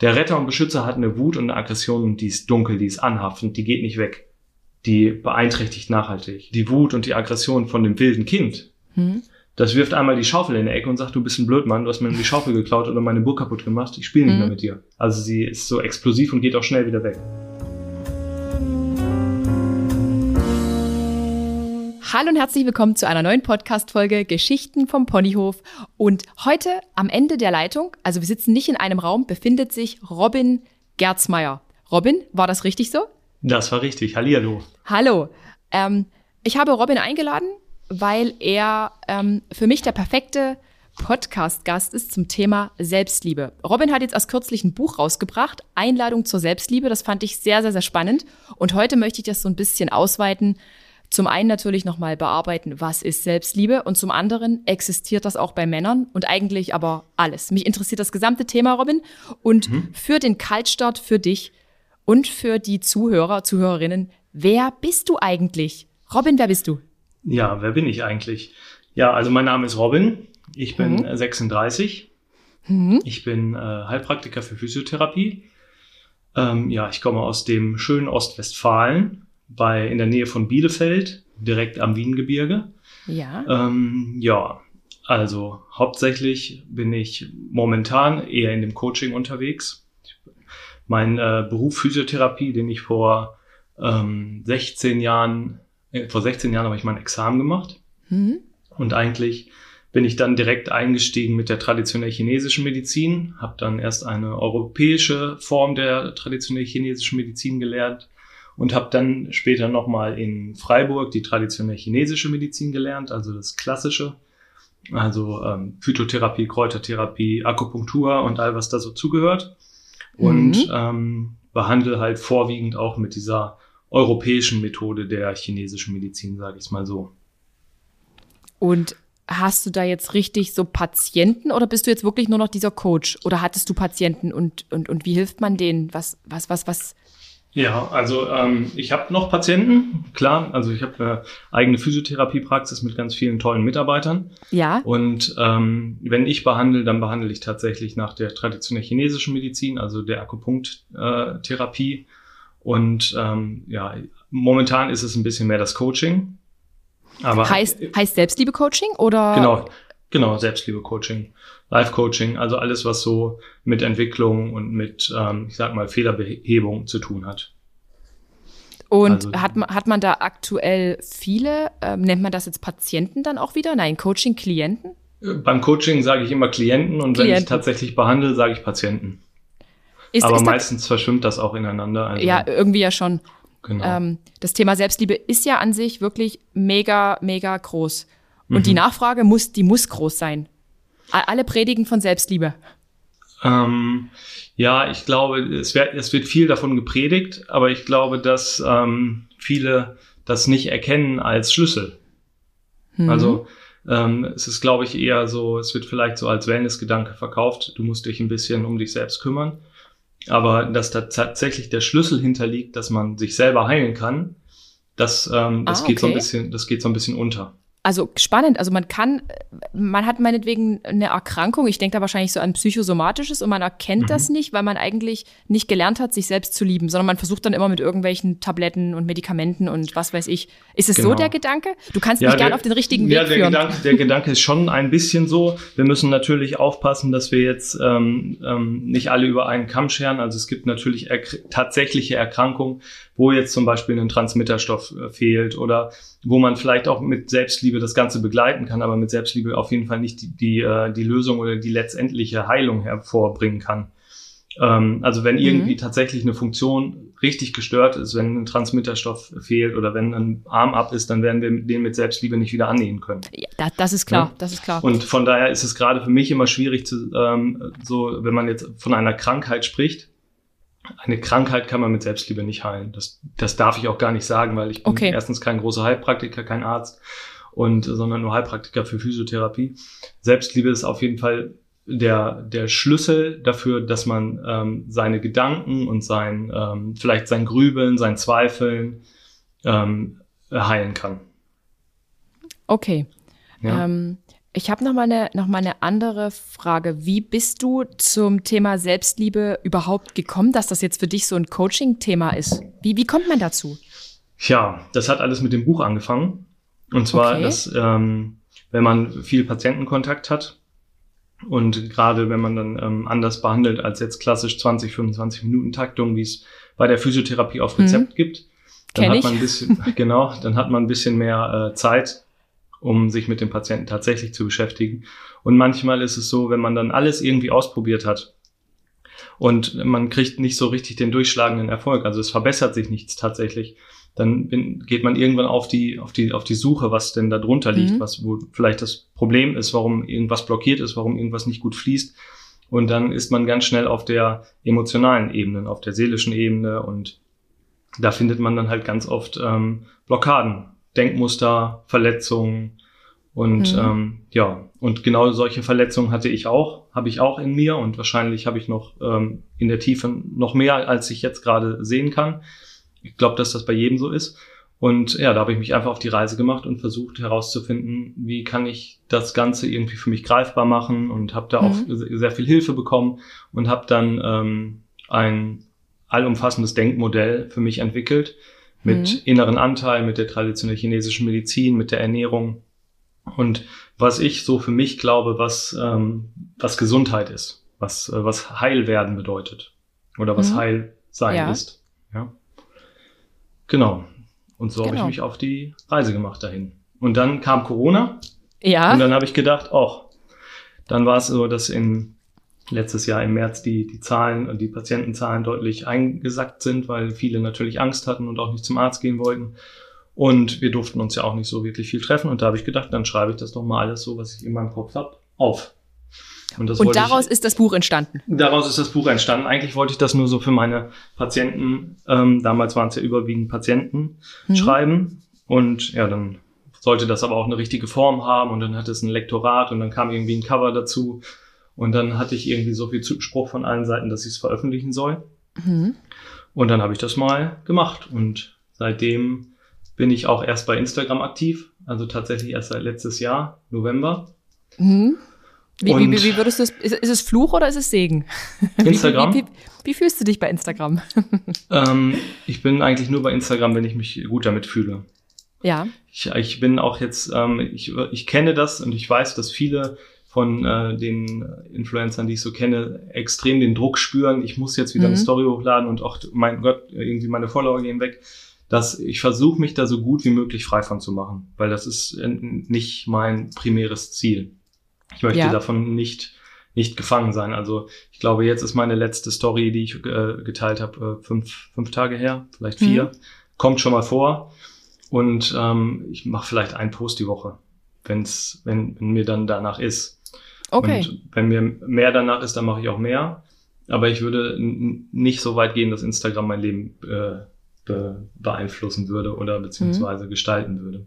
Der Retter und Beschützer hat eine Wut und eine Aggression, die ist dunkel, die ist anhaftend, die geht nicht weg. Die beeinträchtigt nachhaltig. Die Wut und die Aggression von dem wilden Kind, hm. das wirft einmal die Schaufel in die Ecke und sagt, du bist ein Blödmann, du hast mir die Schaufel geklaut oder meine Burg kaputt gemacht, ich spiele nicht hm. mehr mit dir. Also sie ist so explosiv und geht auch schnell wieder weg. Hallo und herzlich willkommen zu einer neuen Podcast-Folge Geschichten vom Ponyhof. Und heute am Ende der Leitung, also wir sitzen nicht in einem Raum, befindet sich Robin Gerzmeier. Robin, war das richtig so? Das war richtig. Hallihallo. Hallo. Ähm, ich habe Robin eingeladen, weil er ähm, für mich der perfekte Podcast-Gast ist zum Thema Selbstliebe. Robin hat jetzt erst kürzlich ein Buch rausgebracht, Einladung zur Selbstliebe. Das fand ich sehr, sehr, sehr spannend. Und heute möchte ich das so ein bisschen ausweiten zum einen natürlich nochmal bearbeiten, was ist Selbstliebe und zum anderen existiert das auch bei Männern und eigentlich aber alles. Mich interessiert das gesamte Thema, Robin. Und mhm. für den Kaltstart für dich und für die Zuhörer, Zuhörerinnen, wer bist du eigentlich? Robin, wer bist du? Ja, wer bin ich eigentlich? Ja, also mein Name ist Robin. Ich bin mhm. 36. Mhm. Ich bin äh, Heilpraktiker für Physiotherapie. Ähm, ja, ich komme aus dem schönen Ostwestfalen bei, in der Nähe von Bielefeld, direkt am Wiengebirge. Ja. Ähm, ja, also hauptsächlich bin ich momentan eher in dem Coaching unterwegs. Mein äh, Beruf Physiotherapie, den ich vor ähm, 16 Jahren, äh, vor 16 Jahren habe ich mein Examen gemacht. Mhm. Und eigentlich bin ich dann direkt eingestiegen mit der traditionell chinesischen Medizin, habe dann erst eine europäische Form der traditionell chinesischen Medizin gelernt, und habe dann später nochmal in Freiburg die traditionelle chinesische Medizin gelernt, also das klassische, also ähm, Phytotherapie, Kräutertherapie, Akupunktur und all was da so zugehört und mhm. ähm, behandle halt vorwiegend auch mit dieser europäischen Methode der chinesischen Medizin, sage ich mal so. Und hast du da jetzt richtig so Patienten oder bist du jetzt wirklich nur noch dieser Coach oder hattest du Patienten und und und wie hilft man denen? Was was was was ja, also ähm, ich habe noch Patienten, klar. Also ich habe eine eigene Physiotherapiepraxis mit ganz vielen tollen Mitarbeitern. Ja. Und ähm, wenn ich behandle, dann behandle ich tatsächlich nach der traditionell chinesischen Medizin, also der Akupunkttherapie. Und ähm, ja, momentan ist es ein bisschen mehr das Coaching. Aber heißt, heißt Selbstliebe-Coaching oder? Genau, genau, Selbstliebe-Coaching. Life-Coaching, also alles, was so mit Entwicklung und mit, ähm, ich sag mal, Fehlerbehebung zu tun hat. Und also, hat, man, hat man da aktuell viele, ähm, nennt man das jetzt Patienten dann auch wieder? Nein, Coaching-Klienten? Äh, beim Coaching sage ich immer Klienten und Klienten. wenn ich tatsächlich behandle, sage ich Patienten. Ist, Aber ist meistens das, verschwimmt das auch ineinander. Also, ja, irgendwie ja schon. Genau. Ähm, das Thema Selbstliebe ist ja an sich wirklich mega, mega groß. Und mhm. die Nachfrage muss, die muss groß sein. Alle predigen von Selbstliebe. Ähm, ja, ich glaube, es wird, es wird viel davon gepredigt, aber ich glaube, dass ähm, viele das nicht erkennen als Schlüssel. Mhm. Also ähm, es ist, glaube ich, eher so, es wird vielleicht so als Wellness-Gedanke verkauft, du musst dich ein bisschen um dich selbst kümmern. Aber dass da tatsächlich der Schlüssel hinterliegt, dass man sich selber heilen kann, das, ähm, das ah, okay. geht so ein bisschen, das geht so ein bisschen unter also spannend. Also man kann, man hat meinetwegen eine Erkrankung, ich denke da wahrscheinlich so an psychosomatisches und man erkennt mhm. das nicht, weil man eigentlich nicht gelernt hat, sich selbst zu lieben, sondern man versucht dann immer mit irgendwelchen Tabletten und Medikamenten und was weiß ich. Ist es genau. so der Gedanke? Du kannst ja, mich gern auf den richtigen Weg ja, der führen. Gedanke, der Gedanke ist schon ein bisschen so. Wir müssen natürlich aufpassen, dass wir jetzt ähm, ähm, nicht alle über einen Kamm scheren. Also es gibt natürlich er tatsächliche Erkrankungen, wo jetzt zum Beispiel ein Transmitterstoff äh, fehlt oder wo man vielleicht auch mit Selbstliebe das Ganze begleiten kann, aber mit Selbstliebe auf jeden Fall nicht die, die, äh, die Lösung oder die letztendliche Heilung hervorbringen kann. Ähm, also wenn irgendwie mhm. tatsächlich eine Funktion richtig gestört ist, wenn ein Transmitterstoff fehlt oder wenn ein Arm ab ist, dann werden wir den mit Selbstliebe nicht wieder annähen können. Ja, das ist klar, ja? das ist klar. Und von daher ist es gerade für mich immer schwierig zu, ähm, so, wenn man jetzt von einer Krankheit spricht, eine Krankheit kann man mit Selbstliebe nicht heilen. Das, das darf ich auch gar nicht sagen, weil ich bin okay. erstens kein großer Heilpraktiker, kein Arzt und sondern nur Heilpraktiker für Physiotherapie. Selbstliebe ist auf jeden Fall der, der Schlüssel dafür, dass man ähm, seine Gedanken und sein, ähm, vielleicht sein Grübeln, sein Zweifeln ähm, heilen kann. Okay. Ja. Ähm, Ich habe noch mal eine noch mal eine andere Frage. Wie bist du zum Thema Selbstliebe überhaupt gekommen, dass das jetzt für dich so ein Coaching-Thema ist? Wie, wie kommt man dazu? Ja, das hat alles mit dem Buch angefangen. Und zwar, okay. dass ähm, wenn man viel Patientenkontakt hat und gerade wenn man dann ähm, anders behandelt als jetzt klassisch 20, 25 Minuten Taktung, wie es bei der Physiotherapie auf Rezept mhm. gibt, dann Kenn hat man ein bisschen, genau, dann hat man ein bisschen mehr äh, Zeit, um sich mit dem Patienten tatsächlich zu beschäftigen. Und manchmal ist es so, wenn man dann alles irgendwie ausprobiert hat und man kriegt nicht so richtig den durchschlagenden Erfolg, also es verbessert sich nichts tatsächlich, dann bin, geht man irgendwann auf die, auf die, auf die Suche, was denn da drunter liegt, mhm. was wo vielleicht das Problem ist, warum irgendwas blockiert ist, warum irgendwas nicht gut fließt. Und dann ist man ganz schnell auf der emotionalen Ebene, auf der seelischen Ebene und da findet man dann halt ganz oft ähm, Blockaden, Denkmuster, Verletzungen und mhm. ähm, ja, und genau solche Verletzungen hatte ich auch, habe ich auch in mir und wahrscheinlich habe ich noch ähm, in der Tiefe noch mehr, als ich jetzt gerade sehen kann. Ich glaube, dass das bei jedem so ist. Und ja, da habe ich mich einfach auf die Reise gemacht und versucht herauszufinden, wie kann ich das Ganze irgendwie für mich greifbar machen und habe da mhm. auch sehr viel Hilfe bekommen und habe dann ähm, ein allumfassendes Denkmodell für mich entwickelt mit mhm. inneren Anteil, mit der traditionellen chinesischen Medizin, mit der Ernährung und was ich so für mich glaube, was ähm, was Gesundheit ist, was äh, was Heil werden bedeutet oder was mhm. Heil sein ja. ist. Ja. Genau. Und so genau. habe ich mich auf die Reise gemacht dahin. Und dann kam Corona. Ja. Und dann habe ich gedacht, auch. Dann war es so, dass in letztes Jahr im März die, die Zahlen und die Patientenzahlen deutlich eingesackt sind, weil viele natürlich Angst hatten und auch nicht zum Arzt gehen wollten. Und wir durften uns ja auch nicht so wirklich viel treffen. Und da habe ich gedacht, dann schreibe ich das doch mal alles so, was ich in meinem Kopf habe, auf. Und, und daraus ich, ist das Buch entstanden. Daraus ist das Buch entstanden. Eigentlich wollte ich das nur so für meine Patienten, ähm, damals waren es ja überwiegend Patienten, mhm. schreiben. Und ja, dann sollte das aber auch eine richtige Form haben und dann hatte es ein Lektorat und dann kam irgendwie ein Cover dazu. Und dann hatte ich irgendwie so viel Zuspruch von allen Seiten, dass ich es veröffentlichen soll. Mhm. Und dann habe ich das mal gemacht. Und seitdem bin ich auch erst bei Instagram aktiv. Also tatsächlich erst seit letztes Jahr, November. Mhm. Wie, wie, wie, würdest du es, ist, ist, es Fluch oder ist es Segen? Instagram. Wie, wie fühlst du dich bei Instagram? Ähm, ich bin eigentlich nur bei Instagram, wenn ich mich gut damit fühle. Ja. Ich, ich bin auch jetzt, ähm, ich, ich kenne das und ich weiß, dass viele von äh, den Influencern, die ich so kenne, extrem den Druck spüren. Ich muss jetzt wieder mhm. eine Story hochladen und auch, mein Gott, irgendwie meine Follower gehen weg. Dass ich versuche, mich da so gut wie möglich frei von zu machen, weil das ist äh, nicht mein primäres Ziel. Ich möchte ja. davon nicht nicht gefangen sein. Also ich glaube, jetzt ist meine letzte Story, die ich äh, geteilt habe, äh, fünf, fünf Tage her, vielleicht vier. Mhm. Kommt schon mal vor. Und ähm, ich mache vielleicht einen Post die Woche, wenn's, wenn, wenn mir dann danach ist. Okay. Und wenn mir mehr danach ist, dann mache ich auch mehr. Aber ich würde nicht so weit gehen, dass Instagram mein Leben äh, be beeinflussen würde oder beziehungsweise mhm. gestalten würde.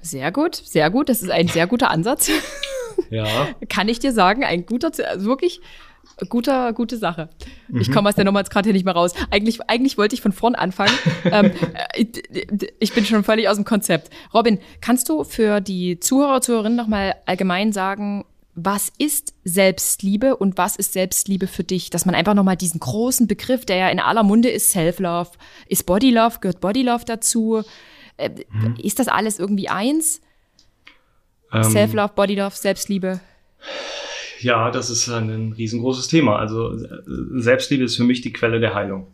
Sehr gut, sehr gut. Das ist ein sehr guter Ansatz. Ja. Kann ich dir sagen, ein guter, also wirklich guter, gute Sache. Mhm. Ich komme aus der Nummer jetzt gerade hier nicht mehr raus. Eigentlich, eigentlich wollte ich von vorn anfangen. ähm, äh, ich bin schon völlig aus dem Konzept. Robin, kannst du für die Zuhörer, Zuhörerinnen nochmal allgemein sagen, was ist Selbstliebe und was ist Selbstliebe für dich? Dass man einfach nochmal diesen großen Begriff, der ja in aller Munde ist, Self-Love, ist Body-Love, gehört Body-Love dazu? Äh, mhm. Ist das alles irgendwie eins? Ähm, Self-Love, Body-Love, Selbstliebe? Ja, das ist ein riesengroßes Thema. Also Selbstliebe ist für mich die Quelle der Heilung.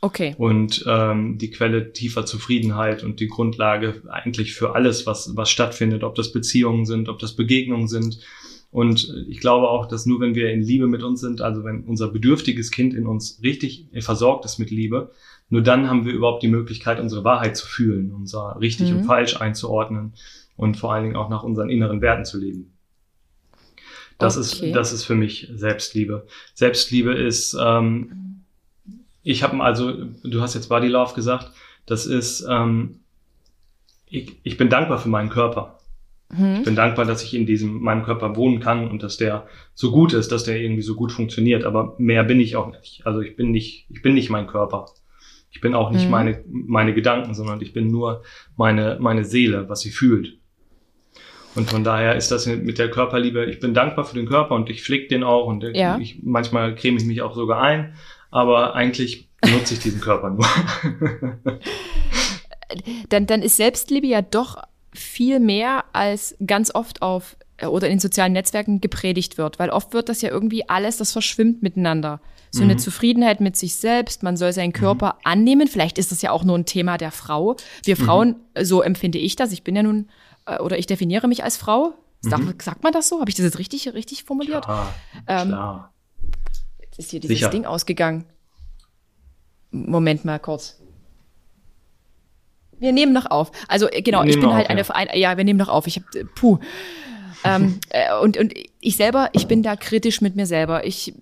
Okay. Und ähm, die Quelle tiefer Zufriedenheit und die Grundlage eigentlich für alles, was, was stattfindet, ob das Beziehungen sind, ob das Begegnungen sind. Und ich glaube auch, dass nur wenn wir in Liebe mit uns sind, also wenn unser bedürftiges Kind in uns richtig versorgt ist mit Liebe, nur dann haben wir überhaupt die Möglichkeit, unsere Wahrheit zu fühlen, unser richtig mhm. und falsch einzuordnen und vor allen Dingen auch nach unseren inneren Werten zu leben. Das okay. ist das ist für mich Selbstliebe. Selbstliebe ist, ähm, ich habe also, du hast jetzt Body Love gesagt, das ist, ähm, ich, ich bin dankbar für meinen Körper. Ich bin dankbar, dass ich in diesem meinem Körper wohnen kann und dass der so gut ist, dass der irgendwie so gut funktioniert. Aber mehr bin ich auch nicht. Also ich bin nicht, ich bin nicht mein Körper. Ich bin auch nicht mhm. meine meine Gedanken, sondern ich bin nur meine meine Seele, was sie fühlt. Und von daher ist das mit der Körperliebe, ich bin dankbar für den Körper und ich pflege den auch und ja. ich, manchmal creme ich mich auch sogar ein, aber eigentlich benutze ich diesen Körper nur. dann, dann ist Selbstliebe ja doch viel mehr als ganz oft auf äh, oder in den sozialen Netzwerken gepredigt wird, weil oft wird das ja irgendwie alles, das verschwimmt miteinander. So mhm. eine Zufriedenheit mit sich selbst, man soll seinen Körper mhm. annehmen. Vielleicht ist das ja auch nur ein Thema der Frau. Wir mhm. Frauen, mhm. so empfinde ich das. Ich bin ja nun, äh, oder ich definiere mich als Frau. Sag, mhm. sagt man das so? Habe ich das jetzt richtig, richtig formuliert? Ja, ähm, klar. Jetzt ist hier dieses Sicher. Ding ausgegangen. Moment mal kurz. Wir nehmen noch auf. Also äh, genau, ich bin halt auf, eine, ja. ja, wir nehmen noch auf. Ich habe, puh. ähm, äh, und, und ich selber, ich bin da kritisch mit mir selber. Ich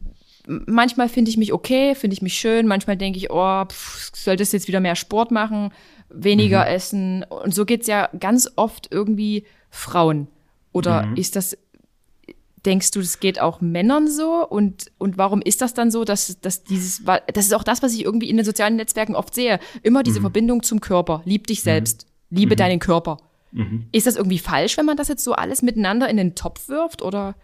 manchmal finde ich mich okay, finde ich mich schön, manchmal denke ich, oh, pff, solltest jetzt wieder mehr Sport machen, weniger mhm. essen. Und so geht's ja ganz oft irgendwie Frauen. Oder mhm. ist das, denkst du, das geht auch Männern so? Und, und warum ist das dann so, dass, dass dieses, das ist auch das, was ich irgendwie in den sozialen Netzwerken oft sehe. Immer diese mhm. Verbindung zum Körper. Lieb dich mhm. selbst. Liebe mhm. deinen Körper. Mhm. Ist das irgendwie falsch, wenn man das jetzt so alles miteinander in den Topf wirft? Oder?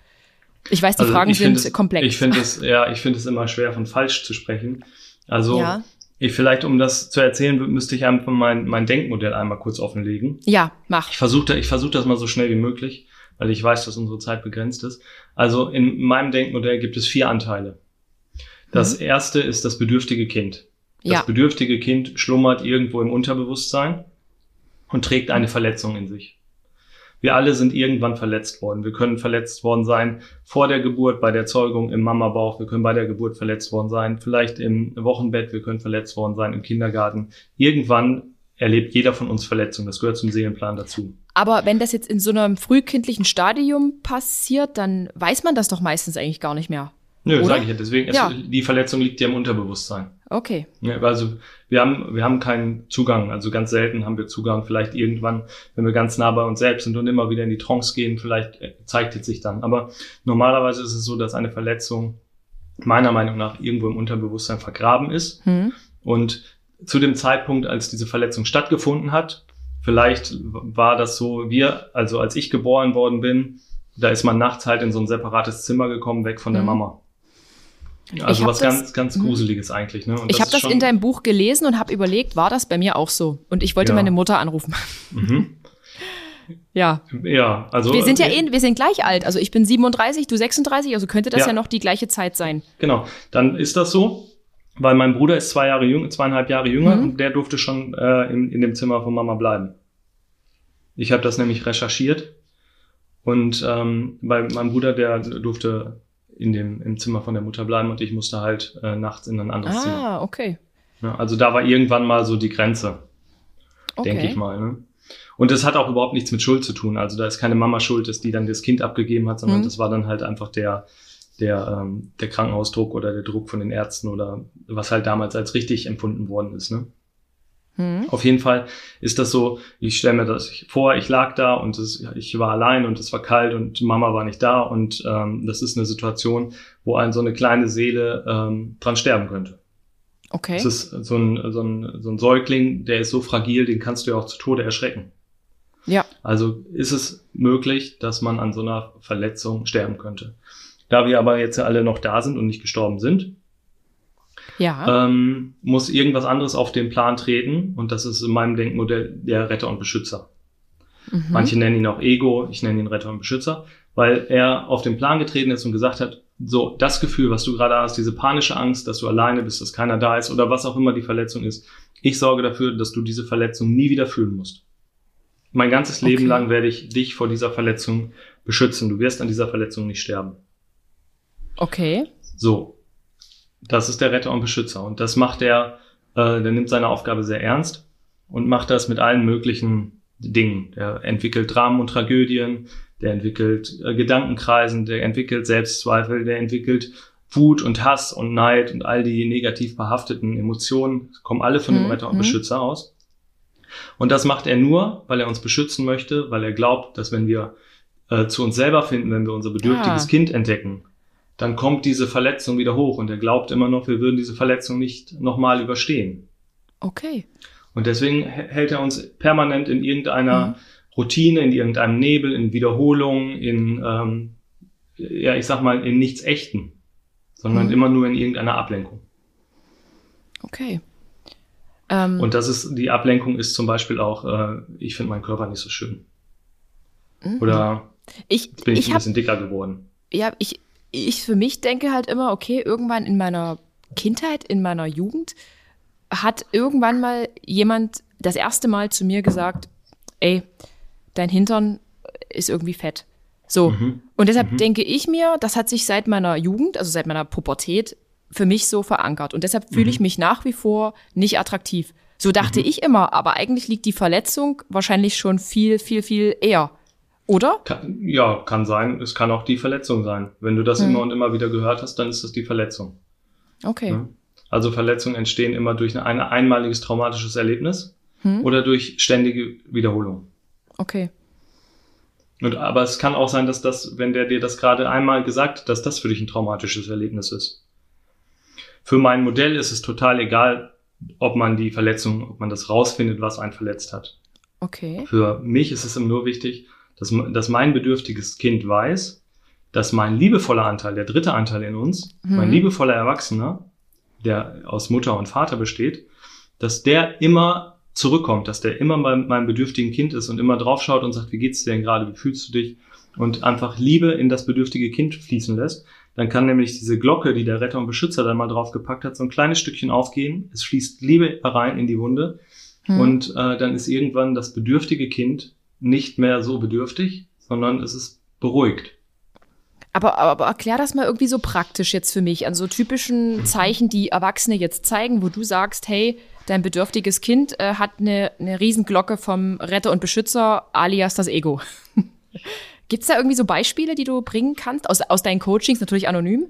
Ich weiß, die also Fragen sind es, komplex. Ich finde es, ja, ich finde es immer schwer, von falsch zu sprechen. Also, ja. ich vielleicht, um das zu erzählen, müsste ich einfach mein, mein Denkmodell einmal kurz offenlegen. Ja, mach. Ich versuche ich versuch das mal so schnell wie möglich, weil ich weiß, dass unsere Zeit begrenzt ist. Also, in meinem Denkmodell gibt es vier Anteile. Das mhm. erste ist das bedürftige Kind. Das ja. bedürftige Kind schlummert irgendwo im Unterbewusstsein und trägt eine Verletzung in sich. Wir alle sind irgendwann verletzt worden. Wir können verletzt worden sein vor der Geburt, bei der Zeugung, im Mamabauch. Wir können bei der Geburt verletzt worden sein, vielleicht im Wochenbett. Wir können verletzt worden sein im Kindergarten. Irgendwann erlebt jeder von uns Verletzungen. Das gehört zum Seelenplan dazu. Aber wenn das jetzt in so einem frühkindlichen Stadium passiert, dann weiß man das doch meistens eigentlich gar nicht mehr. Nö, sage ich ja. Deswegen, ja. Es, die Verletzung liegt ja im Unterbewusstsein. Okay. Ja, also wir haben, wir haben keinen Zugang. Also ganz selten haben wir Zugang. Vielleicht irgendwann, wenn wir ganz nah bei uns selbst sind und immer wieder in die Trance gehen, vielleicht äh, zeigt es sich dann. Aber normalerweise ist es so, dass eine Verletzung meiner Meinung nach irgendwo im Unterbewusstsein vergraben ist. Hm. Und zu dem Zeitpunkt, als diese Verletzung stattgefunden hat, vielleicht war das so, wir, also als ich geboren worden bin, da ist man nachts halt in so ein separates Zimmer gekommen, weg von der hm. Mama. Also was das, ganz, ganz mhm. Gruseliges eigentlich. Ne? Und ich habe das in deinem Buch gelesen und habe überlegt, war das bei mir auch so? Und ich wollte ja. meine Mutter anrufen. Mhm. ja. Ja, also. Wir sind ja äh, eh, wir sind gleich alt. Also ich bin 37, du 36, also könnte das ja, ja noch die gleiche Zeit sein. Genau. Dann ist das so, weil mein Bruder ist zwei Jahre jünger, zweieinhalb Jahre jünger mhm. und der durfte schon äh, in, in dem Zimmer von Mama bleiben. Ich habe das nämlich recherchiert und ähm, bei meinem Bruder, der durfte in dem, im Zimmer von der Mutter bleiben und ich musste halt äh, nachts in ein anderes ah, Zimmer. Ah, okay. Ja, also da war irgendwann mal so die Grenze, okay. denke ich mal. Ne? Und das hat auch überhaupt nichts mit Schuld zu tun. Also da ist keine Mama schuld, dass die dann das Kind abgegeben hat, sondern mhm. das war dann halt einfach der, der, ähm, der Krankenhausdruck oder der Druck von den Ärzten oder was halt damals als richtig empfunden worden ist. Ne? Mhm. Auf jeden Fall ist das so, ich stelle mir das vor, ich lag da und es, ich war allein und es war kalt und Mama war nicht da und ähm, das ist eine Situation, wo ein so eine kleine Seele ähm, dran sterben könnte. Okay. Es ist so ein, so, ein, so ein Säugling, der ist so fragil, den kannst du ja auch zu Tode erschrecken. Ja. Also ist es möglich, dass man an so einer Verletzung sterben könnte. Da wir aber jetzt ja alle noch da sind und nicht gestorben sind, ja. ähm, muss irgendwas anderes auf den Plan treten. Und das ist in meinem Denkmodell der Retter und Beschützer. Mhm. Manche nennen ihn auch Ego, ich nenne ihn Retter und Beschützer, weil er auf den Plan getreten ist und gesagt hat, so, das Gefühl, was du gerade hast, diese panische Angst, dass du alleine bist, dass keiner da ist oder was auch immer die Verletzung ist, ich sorge dafür, dass du diese Verletzung nie wieder fühlen musst. Mein ganzes Leben okay. lang werde ich dich vor dieser Verletzung beschützen. Du wirst an dieser Verletzung nicht sterben. Okay. So, das ist der Retter und Beschützer. Und das macht er, äh, der nimmt seine Aufgabe sehr ernst und macht das mit allen möglichen Dingen. Der entwickelt Dramen und Tragödien, der entwickelt äh, Gedankenkreisen, der entwickelt Selbstzweifel, der entwickelt Wut und Hass und Neid und all die negativ behafteten Emotionen kommen alle von dem mhm. Retter und mhm. Beschützer aus. Und das macht er nur, weil er uns beschützen möchte, weil er glaubt, dass wenn wir äh, zu uns selber finden, wenn wir unser bedürftiges ah. Kind entdecken, dann kommt diese Verletzung wieder hoch und er glaubt immer noch, wir würden diese Verletzung nicht nochmal überstehen. Okay. Und deswegen hält er uns permanent in irgendeiner mhm. Routine, in irgendeinem Nebel, in Wiederholung, in, ähm, ja, ich sag mal, in nichts Echten, sondern mhm. immer nur in irgendeiner Ablenkung. Okay. Ähm, Und das ist, die Ablenkung ist zum Beispiel auch, äh, ich finde meinen Körper nicht so schön. Mhm. Oder ich, jetzt bin ich, ich ein bisschen dicker geworden. Ja, ich, ich für mich denke halt immer, okay, irgendwann in meiner Kindheit, in meiner Jugend, hat irgendwann mal jemand das erste Mal zu mir gesagt, ey, dein Hintern ist irgendwie fett. So. Mhm. Und deshalb mhm. denke ich mir, das hat sich seit meiner Jugend, also seit meiner Pubertät, für mich so verankert. Und deshalb fühle mhm. ich mich nach wie vor nicht attraktiv. So dachte mhm. ich immer, aber eigentlich liegt die Verletzung wahrscheinlich schon viel, viel, viel eher. Oder? Kann, ja, kann sein. Es kann auch die Verletzung sein. Wenn du das hm. immer und immer wieder gehört hast, dann ist das die Verletzung. Okay. Ja? Also Verletzungen entstehen immer durch ein einmaliges traumatisches Erlebnis hm. oder durch ständige Wiederholung. Okay. Und, aber es kann auch sein, dass das, wenn der dir das gerade einmal gesagt hat, dass das für dich ein traumatisches Erlebnis ist. Für mein Modell ist es total egal, ob man die Verletzung, ob man das rausfindet, was einen verletzt hat. Okay. Für mich ist es nur wichtig, dass, dass mein bedürftiges Kind weiß, dass mein liebevoller Anteil, der dritte Anteil in uns, mhm. mein liebevoller Erwachsener, der aus Mutter und Vater besteht, dass der immer zurückkommt, dass der immer bei meinem bedürftigen Kind ist und immer draufschaut und sagt, wie geht's dir denn gerade, wie fühlst du dich? Und einfach Liebe in das bedürftige Kind fließen lässt, dann kann nämlich diese Glocke, die der Retter und Beschützer dann mal draufgepackt hat, so ein kleines Stückchen aufgehen. Es fließt Liebe rein in die Wunde hm. und äh, dann ist irgendwann das bedürftige Kind nicht mehr so bedürftig, sondern es ist beruhigt. Aber, aber erklär das mal irgendwie so praktisch jetzt für mich, an so typischen Zeichen, die Erwachsene jetzt zeigen, wo du sagst, hey, dein bedürftiges Kind äh, hat eine, eine Riesenglocke vom Retter und Beschützer, alias das Ego. Gibt es da irgendwie so Beispiele, die du bringen kannst, aus, aus deinen Coachings, natürlich anonym?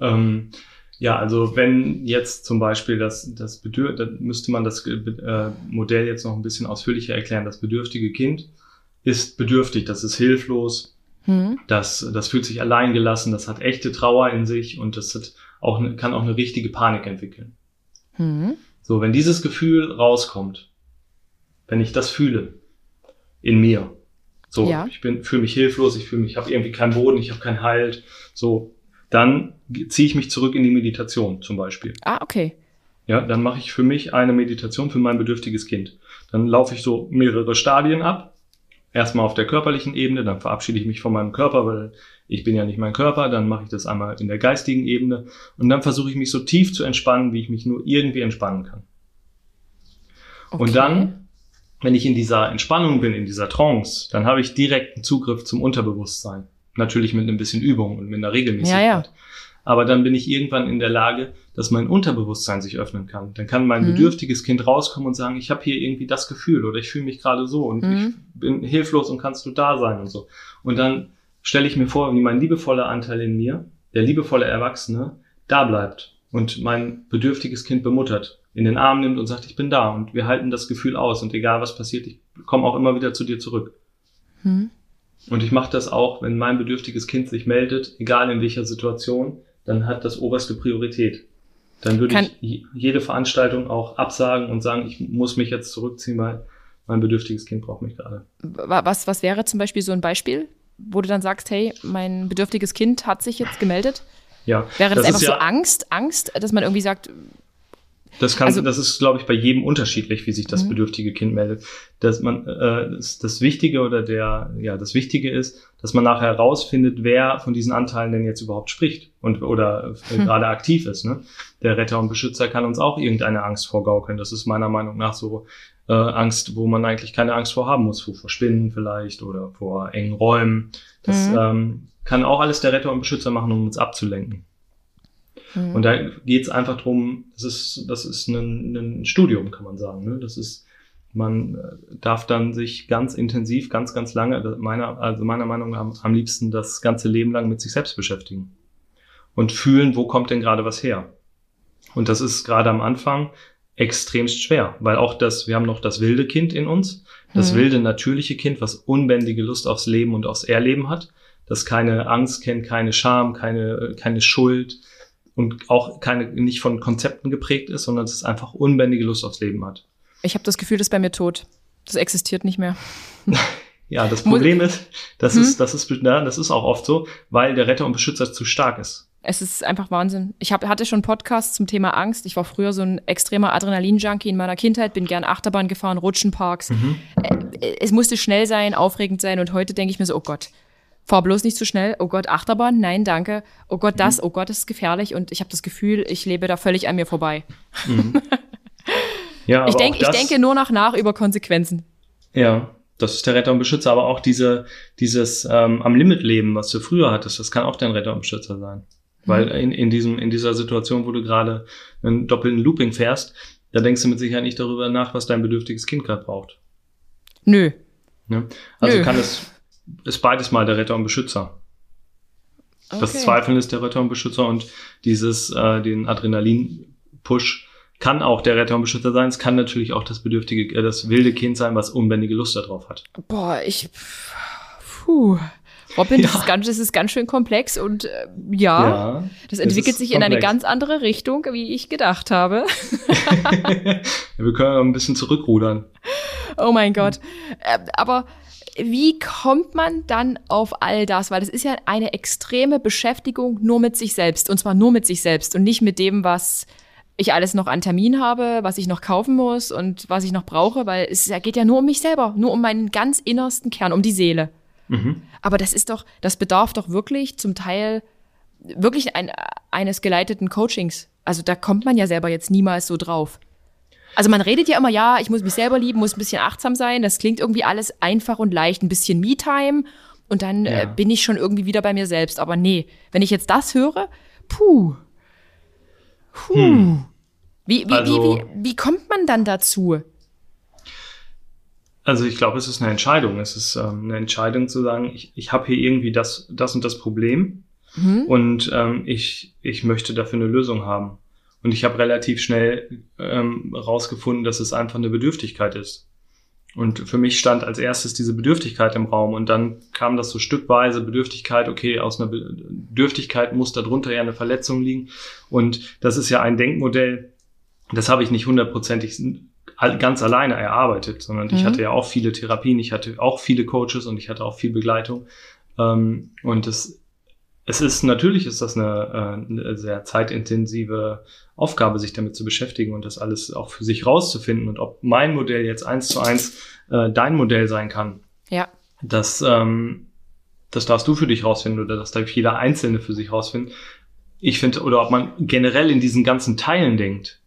Ähm, ja, also wenn jetzt zum Beispiel das, das Bedürf dann müsste man das äh, Modell jetzt noch ein bisschen ausführlicher erklären. Das bedürftige Kind ist bedürftig, das ist hilflos, hm. Das, das fühlt sich alleingelassen, das hat echte Trauer in sich und das hat auch, kann auch eine richtige Panik entwickeln. Hm. So, wenn dieses Gefühl rauskommt, wenn ich das fühle in mir, so, ja. ich bin, fühle mich hilflos, ich fühle mich, ich habe irgendwie keinen Boden, ich habe keinen Halt, so, dann ziehe ich mich zurück in die Meditation zum Beispiel. Ah, okay. Ja, dann mache ich für mich eine Meditation für mein bedürftiges Kind. Dann laufe ich so mehrere Stadien ab erstmal auf der körperlichen Ebene, dann verabschiede ich mich von meinem Körper, weil ich bin ja nicht mein Körper, dann mache ich das einmal in der geistigen Ebene und dann versuche ich mich so tief zu entspannen, wie ich mich nur irgendwie entspannen kann. Okay. Und dann, wenn ich in dieser Entspannung bin, in dieser Trance, dann habe ich direkten Zugriff zum Unterbewusstsein. Natürlich mit ein bisschen Übung und mit einer Regelmäßigkeit. Ja, ja. Aber dann bin ich irgendwann in der Lage, dass mein Unterbewusstsein sich öffnen kann. Dann kann mein mhm. bedürftiges Kind rauskommen und sagen, ich habe hier irgendwie das Gefühl oder ich fühle mich gerade so und mhm. ich bin hilflos und kannst du da sein und so. Und dann stelle ich mir vor, wie mein liebevoller Anteil in mir, der liebevolle Erwachsene, da bleibt und mein bedürftiges Kind bemuttert, in den Arm nimmt und sagt, ich bin da und wir halten das Gefühl aus und egal was passiert, ich komme auch immer wieder zu dir zurück. Mhm. Und ich mache das auch, wenn mein bedürftiges Kind sich meldet, egal in welcher Situation, dann hat das oberste Priorität. Dann würde Kann ich jede Veranstaltung auch absagen und sagen, ich muss mich jetzt zurückziehen, weil mein bedürftiges Kind braucht mich gerade. Was, was wäre zum Beispiel so ein Beispiel, wo du dann sagst, hey, mein bedürftiges Kind hat sich jetzt gemeldet? Ja. Wäre das, das einfach ja, so Angst, Angst, dass man irgendwie sagt, das kann, also, das ist, glaube ich, bei jedem unterschiedlich, wie sich das mhm. bedürftige Kind meldet. Dass man äh, das, das Wichtige oder der, ja, das Wichtige ist, dass man nachher herausfindet, wer von diesen Anteilen denn jetzt überhaupt spricht und oder äh, hm. gerade aktiv ist. Ne? Der Retter und Beschützer kann uns auch irgendeine Angst vorgaukeln. Das ist meiner Meinung nach so äh, Angst, wo man eigentlich keine Angst vor haben muss, vor Spinnen vielleicht oder vor engen Räumen. Das mhm. ähm, kann auch alles der Retter und Beschützer machen, um uns abzulenken. Mhm. Und da geht es einfach drum, das ist, das ist ein, ein Studium, kann man sagen. Ne? Das ist, man äh, darf dann sich ganz intensiv, ganz, ganz lange, meiner, also meiner Meinung nach am, am liebsten das ganze Leben lang mit sich selbst beschäftigen. Und fühlen, wo kommt denn gerade was her? Und das ist gerade am Anfang extremst schwer, weil auch das, wir haben noch das wilde Kind in uns, das mhm. wilde natürliche Kind, was unbändige Lust aufs Leben und aufs Erleben hat, das keine Angst kennt, keine Scham, keine, keine Schuld, und auch keine, nicht von Konzepten geprägt ist, sondern dass es einfach unbändige Lust aufs Leben hat. Ich habe das Gefühl, das ist bei mir tot. Das existiert nicht mehr. Ja, das Problem ist, das hm? ist, das ist, ja, das ist auch oft so, weil der Retter und Beschützer zu stark ist. Es ist einfach Wahnsinn. Ich hab, hatte schon Podcasts zum Thema Angst. Ich war früher so ein extremer Adrenalin-Junkie in meiner Kindheit, bin gern Achterbahn gefahren, Rutschenparks. Mhm. Äh, es musste schnell sein, aufregend sein und heute denke ich mir so, oh Gott, fahr bloß nicht zu so schnell. Oh Gott, Achterbahn, nein, danke. Oh Gott, das, mhm. oh Gott, das ist gefährlich und ich habe das Gefühl, ich lebe da völlig an mir vorbei. Mhm. Ja, ich, denk, ich denke nur noch nach über Konsequenzen. Ja, das ist der Retter und Beschützer, aber auch diese, dieses ähm, am Limit leben, was du früher hattest, das kann auch dein Retter und Beschützer sein. Weil mhm. in, in, diesem, in dieser Situation, wo du gerade einen doppelten Looping fährst, da denkst du mit Sicherheit nicht darüber nach, was dein bedürftiges Kind gerade braucht. Nö. Ne? Also Nö. kann es, ist beides mal der Retter und Beschützer. Okay. Das Zweifeln ist der Retter und Beschützer und dieses, äh, den Adrenalin-Push kann auch der Retter und Beschützer sein. Es kann natürlich auch das bedürftige, äh, das wilde Kind sein, was unbändige Lust darauf hat. Boah, ich, puh. Robin, ja. das, ist ganz, das ist ganz schön komplex und äh, ja, ja, das entwickelt sich komplex. in eine ganz andere Richtung, wie ich gedacht habe. Wir können ein bisschen zurückrudern. Oh mein Gott. Äh, aber wie kommt man dann auf all das? Weil das ist ja eine extreme Beschäftigung nur mit sich selbst. Und zwar nur mit sich selbst und nicht mit dem, was ich alles noch an Termin habe, was ich noch kaufen muss und was ich noch brauche, weil es geht ja nur um mich selber, nur um meinen ganz innersten Kern, um die Seele. Mhm. Aber das ist doch, das bedarf doch wirklich zum Teil wirklich ein, eines geleiteten Coachings. Also da kommt man ja selber jetzt niemals so drauf. Also man redet ja immer, ja, ich muss mich selber lieben, muss ein bisschen achtsam sein. Das klingt irgendwie alles einfach und leicht, ein bisschen Me-Time und dann äh, ja. äh, bin ich schon irgendwie wieder bei mir selbst. Aber nee, wenn ich jetzt das höre, puh. Puh. Hm. Wie, wie, also, wie, wie, wie kommt man dann dazu? Also ich glaube, es ist eine Entscheidung. Es ist ähm, eine Entscheidung zu sagen, ich, ich habe hier irgendwie das, das und das Problem mhm. und ähm, ich, ich möchte dafür eine Lösung haben. Und ich habe relativ schnell ähm, rausgefunden, dass es einfach eine Bedürftigkeit ist. Und für mich stand als erstes diese Bedürftigkeit im Raum und dann kam das so stückweise Bedürftigkeit, okay, aus einer Bedürftigkeit muss darunter ja eine Verletzung liegen. Und das ist ja ein Denkmodell, das habe ich nicht hundertprozentig ganz alleine erarbeitet, sondern mhm. ich hatte ja auch viele Therapien, ich hatte auch viele Coaches und ich hatte auch viel Begleitung. Ähm, und es, es ist natürlich ist das eine, äh, eine sehr zeitintensive Aufgabe, sich damit zu beschäftigen und das alles auch für sich rauszufinden und ob mein Modell jetzt eins zu eins äh, dein Modell sein kann. Ja. Das, ähm, das darfst du für dich rausfinden oder das darf jeder Einzelne für sich rausfinden. Ich finde, oder ob man generell in diesen ganzen Teilen denkt.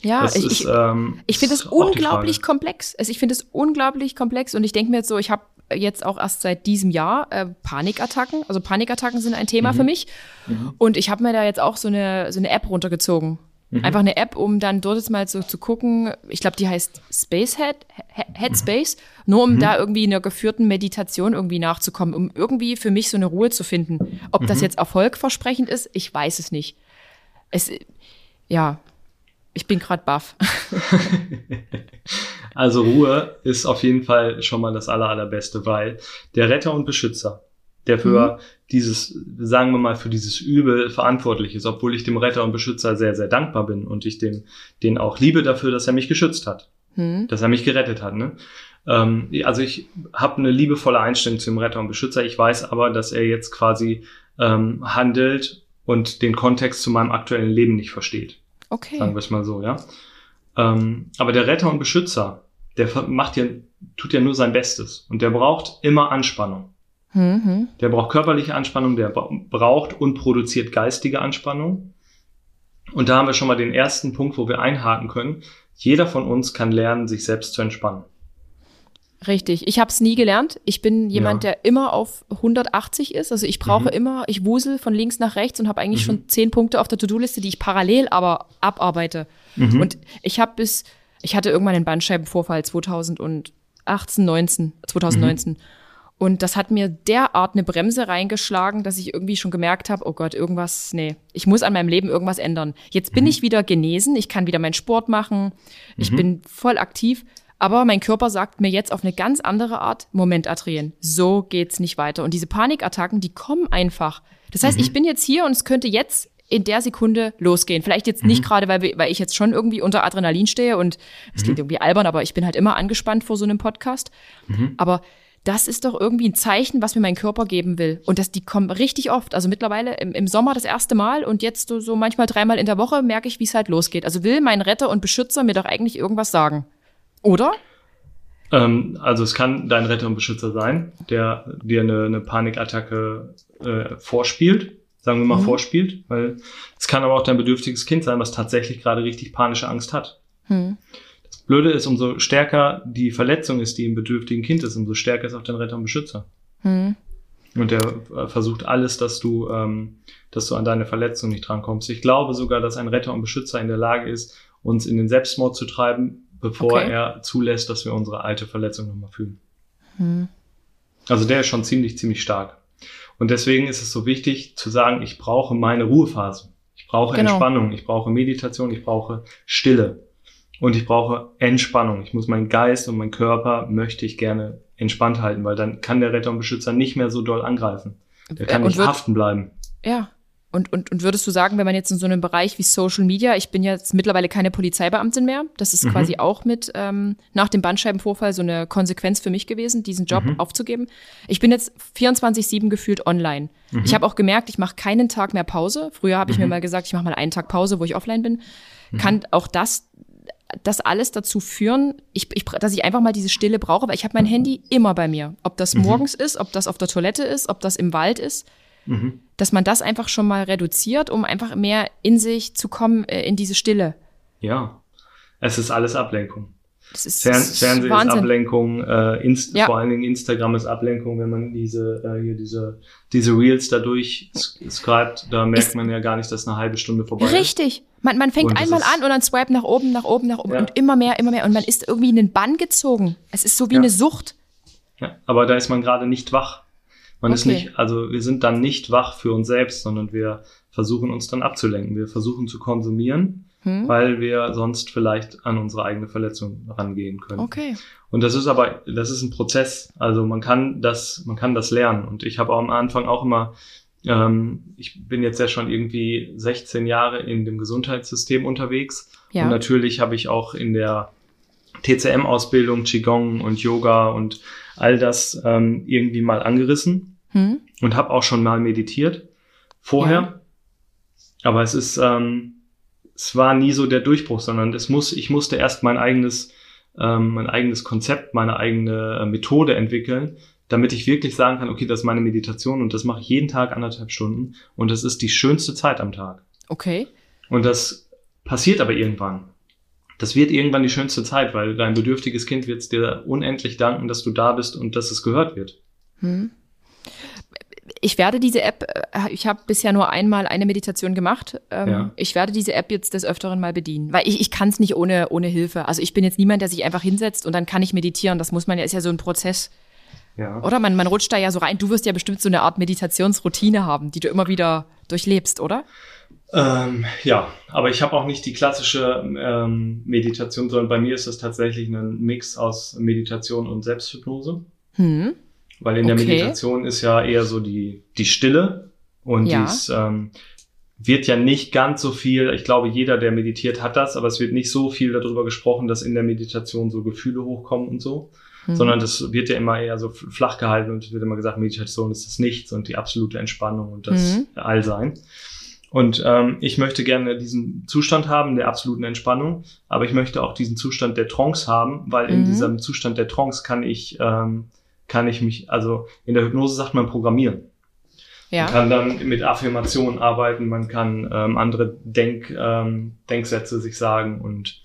Ja, das ich, ist, ähm, ich finde es unglaublich komplex. Also ich finde es unglaublich komplex und ich denke mir jetzt so, ich habe jetzt auch erst seit diesem Jahr äh, Panikattacken. Also Panikattacken sind ein Thema mhm. für mich. Mhm. Und ich habe mir da jetzt auch so eine, so eine App runtergezogen. Mhm. Einfach eine App, um dann dort jetzt mal so zu gucken. Ich glaube, die heißt Spacehead, Headspace, nur um mhm. da irgendwie in einer geführten Meditation irgendwie nachzukommen, um irgendwie für mich so eine Ruhe zu finden. Ob das mhm. jetzt erfolgversprechend ist, ich weiß es nicht. Es, ja, ich bin gerade baff. also Ruhe ist auf jeden Fall schon mal das aller, allerbeste, weil der Retter und Beschützer, der für mhm. dieses, sagen wir mal, für dieses Übel verantwortlich ist, obwohl ich dem Retter und Beschützer sehr, sehr dankbar bin und ich dem, den auch liebe dafür, dass er mich geschützt hat, mhm. dass er mich gerettet hat. Ne? Ähm, also ich habe eine liebevolle Einstellung zum Retter und Beschützer. Ich weiß aber, dass er jetzt quasi ähm, handelt und den Kontext zu meinem aktuellen Leben nicht versteht. Okay. Sagen wir es mal so, ja. Ähm, aber der Retter und Beschützer, der macht ja, tut ja nur sein Bestes und der braucht immer Anspannung. Mhm. Der braucht körperliche Anspannung, der braucht und produziert geistige Anspannung. Und da haben wir schon mal den ersten Punkt, wo wir einhaken können. Jeder von uns kann lernen, sich selbst zu entspannen. Richtig. Ich habe es nie gelernt. Ich bin jemand, ja. der immer auf 180 ist. Also ich brauche mhm. immer, ich wusel von links nach rechts und habe eigentlich mhm. schon zehn Punkte auf der To-Do-Liste, die ich parallel aber abarbeite. Mhm. Und ich habe bis, ich hatte irgendwann einen Bandscheibenvorfall 2018, 19, 2019. Und das hat mir derart eine Bremse reingeschlagen, dass ich irgendwie schon gemerkt habe, oh Gott, irgendwas, nee, ich muss an meinem Leben irgendwas ändern. Jetzt bin mhm. ich wieder genesen, ich kann wieder meinen Sport machen, ich mhm. bin voll aktiv, aber mein Körper sagt mir jetzt auf eine ganz andere Art, Moment, Adrien, so geht's nicht weiter. Und diese Panikattacken, die kommen einfach. Das heißt, mhm. ich bin jetzt hier und es könnte jetzt in der Sekunde losgehen. Vielleicht jetzt nicht mhm. gerade, weil, weil ich jetzt schon irgendwie unter Adrenalin stehe und es mhm. klingt irgendwie albern, aber ich bin halt immer angespannt vor so einem Podcast. Mhm. Aber das ist doch irgendwie ein Zeichen, was mir mein Körper geben will. Und das, die kommen richtig oft. Also mittlerweile im, im Sommer das erste Mal und jetzt so, so manchmal dreimal in der Woche merke ich, wie es halt losgeht. Also will mein Retter und Beschützer mir doch eigentlich irgendwas sagen. Oder? Ähm, also es kann dein Retter und Beschützer sein, der dir eine, eine Panikattacke äh, vorspielt, sagen wir mal mhm. vorspielt, weil es kann aber auch dein bedürftiges Kind sein, was tatsächlich gerade richtig panische Angst hat. Mhm. Blöde ist, umso stärker die Verletzung ist, die im bedürftigen Kind ist, umso stärker ist auch dein Retter und Beschützer. Mhm. Und der äh, versucht alles, dass du, ähm, dass du an deine Verletzung nicht drankommst. Ich glaube sogar, dass ein Retter und Beschützer in der Lage ist, uns in den Selbstmord zu treiben, bevor okay. er zulässt, dass wir unsere alte Verletzung nochmal fühlen. Mhm. Also der ist schon ziemlich, ziemlich stark. Und deswegen ist es so wichtig zu sagen, ich brauche meine Ruhephase. Ich brauche genau. Entspannung, ich brauche Meditation, ich brauche Stille und ich brauche Entspannung. Ich muss meinen Geist und meinen Körper möchte ich gerne entspannt halten, weil dann kann der Retter und Beschützer nicht mehr so doll angreifen. Der kann nicht haften bleiben. Ja. Und, und, und würdest du sagen, wenn man jetzt in so einem Bereich wie Social Media, ich bin jetzt mittlerweile keine Polizeibeamtin mehr, das ist mhm. quasi auch mit ähm, nach dem Bandscheibenvorfall so eine Konsequenz für mich gewesen, diesen Job mhm. aufzugeben. Ich bin jetzt 24-7 gefühlt online. Mhm. Ich habe auch gemerkt, ich mache keinen Tag mehr Pause. Früher habe ich mir mhm. mal gesagt, ich mache mal einen Tag Pause, wo ich offline bin. Mhm. Kann auch das das alles dazu führen, ich, ich, dass ich einfach mal diese Stille brauche, weil ich habe mein Handy immer bei mir. Ob das mhm. morgens ist, ob das auf der Toilette ist, ob das im Wald ist. Mhm. Dass man das einfach schon mal reduziert, um einfach mehr in sich zu kommen, äh, in diese Stille. Ja, es ist alles Ablenkung. Das ist, Fern Fernsehen Wahnsinn. ist Ablenkung, äh, Inst ja. vor allen Dingen Instagram ist Ablenkung, wenn man diese äh, hier diese diese Reels dadurch schreibt, da merkt ist man ja gar nicht, dass eine halbe Stunde vorbei ist. Richtig. Man, man fängt einmal an und dann swipe nach oben, nach oben, nach oben ja. und immer mehr, immer mehr und man ist irgendwie in den Bann gezogen. Es ist so wie ja. eine Sucht. Ja, aber da ist man gerade nicht wach. Man okay. ist nicht, also wir sind dann nicht wach für uns selbst, sondern wir versuchen uns dann abzulenken. Wir versuchen zu konsumieren hm? weil wir sonst vielleicht an unsere eigene Verletzung rangehen können. Okay. Und das ist aber, das ist ein Prozess. Also man kann das, man kann das lernen. Und ich habe am Anfang auch immer, ähm, ich bin jetzt ja schon irgendwie 16 Jahre in dem Gesundheitssystem unterwegs. Ja. Und natürlich habe ich auch in der TCM-Ausbildung, Qigong und Yoga und all das ähm, irgendwie mal angerissen hm? und habe auch schon mal meditiert vorher. Ja. Aber es ist, ähm, es war nie so der Durchbruch, sondern es muss, ich musste erst mein eigenes, ähm, mein eigenes Konzept, meine eigene äh, Methode entwickeln, damit ich wirklich sagen kann, okay, das ist meine Meditation und das mache ich jeden Tag anderthalb Stunden und das ist die schönste Zeit am Tag. Okay. Und das passiert aber irgendwann. Das wird irgendwann die schönste Zeit, weil dein bedürftiges Kind wird es dir unendlich danken, dass du da bist und dass es gehört wird. Hm ich werde diese App, äh, ich habe bisher nur einmal eine Meditation gemacht. Ähm, ja. Ich werde diese App jetzt des Öfteren mal bedienen, weil ich, ich kann es nicht ohne, ohne Hilfe. Also ich bin jetzt niemand, der sich einfach hinsetzt und dann kann ich meditieren. Das muss man ja, ist ja so ein Prozess. Ja. Oder man, man rutscht da ja so rein. Du wirst ja bestimmt so eine Art Meditationsroutine haben, die du immer wieder durchlebst, oder? Ähm, ja, aber ich habe auch nicht die klassische ähm, Meditation, sondern bei mir ist das tatsächlich ein Mix aus Meditation und Selbsthypnose. Hm. Weil in okay. der Meditation ist ja eher so die, die Stille und ja. dies ähm, wird ja nicht ganz so viel, ich glaube, jeder, der meditiert, hat das, aber es wird nicht so viel darüber gesprochen, dass in der Meditation so Gefühle hochkommen und so. Mhm. Sondern das wird ja immer eher so flach gehalten und es wird immer gesagt, Meditation ist das Nichts und die absolute Entspannung und das mhm. Allsein. Und ähm, ich möchte gerne diesen Zustand haben, der absoluten Entspannung, aber ich möchte auch diesen Zustand der Trance haben, weil in mhm. diesem Zustand der Trance kann ich ähm, kann ich mich, also in der Hypnose sagt man programmieren. Ja. Man kann dann mit Affirmationen arbeiten, man kann ähm, andere Denk, ähm, Denksätze sich sagen und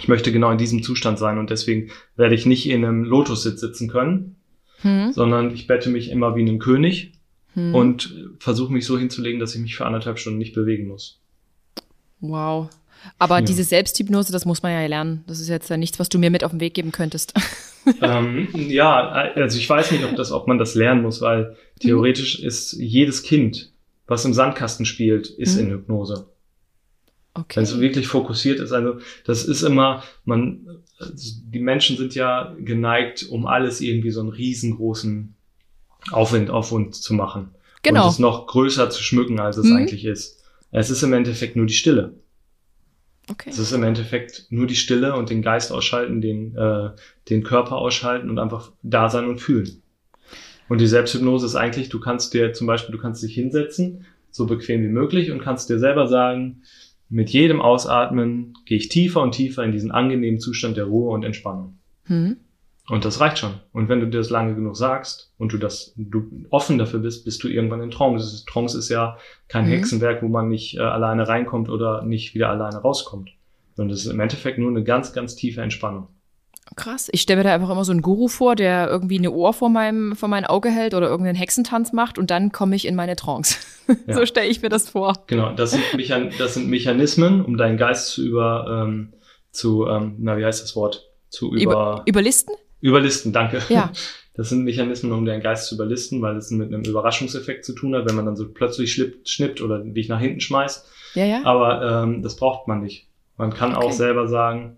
ich möchte genau in diesem Zustand sein und deswegen werde ich nicht in einem Lotussitz sitzen können, hm. sondern ich bette mich immer wie ein König hm. und versuche mich so hinzulegen, dass ich mich für anderthalb Stunden nicht bewegen muss. Wow. Aber ja. diese Selbsthypnose, das muss man ja lernen. Das ist jetzt ja nichts, was du mir mit auf den Weg geben könntest. ähm, ja, also ich weiß nicht, ob, das, ob man das lernen muss, weil theoretisch mhm. ist jedes Kind, was im Sandkasten spielt, ist mhm. in Hypnose. Okay. Wenn es wirklich fokussiert ist, also das ist immer, man, also die Menschen sind ja geneigt, um alles irgendwie so einen riesengroßen Aufwind auf uns zu machen. Genau. Und es noch größer zu schmücken, als es mhm. eigentlich ist. Es ist im Endeffekt nur die Stille. Okay. Es ist im Endeffekt nur die Stille und den Geist ausschalten, den, äh, den Körper ausschalten und einfach da sein und fühlen. Und die Selbsthypnose ist eigentlich, du kannst dir zum Beispiel, du kannst dich hinsetzen, so bequem wie möglich und kannst dir selber sagen, mit jedem Ausatmen gehe ich tiefer und tiefer in diesen angenehmen Zustand der Ruhe und Entspannung. Mhm. Und das reicht schon. Und wenn du dir das lange genug sagst und du das, du offen dafür bist, bist du irgendwann in Trance. Trance ist ja kein mhm. Hexenwerk, wo man nicht äh, alleine reinkommt oder nicht wieder alleine rauskommt. Sondern das ist im Endeffekt nur eine ganz, ganz tiefe Entspannung. Krass. Ich stelle mir da einfach immer so einen Guru vor, der irgendwie eine Ohr vor meinem, vor mein Auge hält oder irgendeinen Hexentanz macht und dann komme ich in meine Trance. Ja. so stelle ich mir das vor. Genau, das sind, Mechan das sind Mechanismen, um deinen Geist zu über, ähm, zu, ähm, na, wie heißt das Wort? Zu über, über überlisten? Überlisten, danke. Ja. Das sind Mechanismen, um deinen Geist zu überlisten, weil es mit einem Überraschungseffekt zu tun hat, wenn man dann so plötzlich schnippt, schnippt oder dich nach hinten schmeißt. Ja, ja. Aber ähm, das braucht man nicht. Man kann okay. auch selber sagen,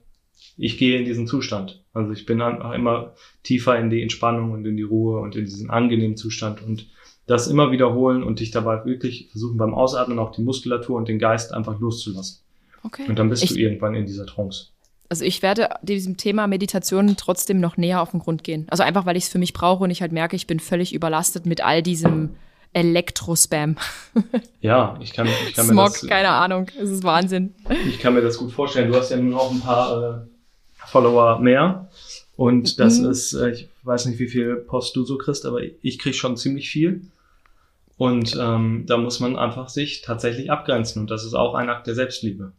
ich gehe in diesen Zustand. Also ich bin einfach immer tiefer in die Entspannung und in die Ruhe und in diesen angenehmen Zustand und das immer wiederholen und dich dabei wirklich versuchen beim Ausatmen auch die Muskulatur und den Geist einfach loszulassen. Okay. Und dann bist ich, du irgendwann in dieser Trance also ich werde diesem Thema Meditation trotzdem noch näher auf den Grund gehen. Also einfach, weil ich es für mich brauche und ich halt merke, ich bin völlig überlastet mit all diesem Elektrospam. Ja, ich kann, ich kann Smog, mir das. keine Ahnung, es ist Wahnsinn. Ich kann mir das gut vorstellen. Du hast ja nun auch ein paar äh, Follower mehr. Und das mhm. ist, äh, ich weiß nicht, wie viel Post du so kriegst, aber ich krieg schon ziemlich viel. Und ähm, da muss man einfach sich tatsächlich abgrenzen. Und das ist auch ein Akt der Selbstliebe.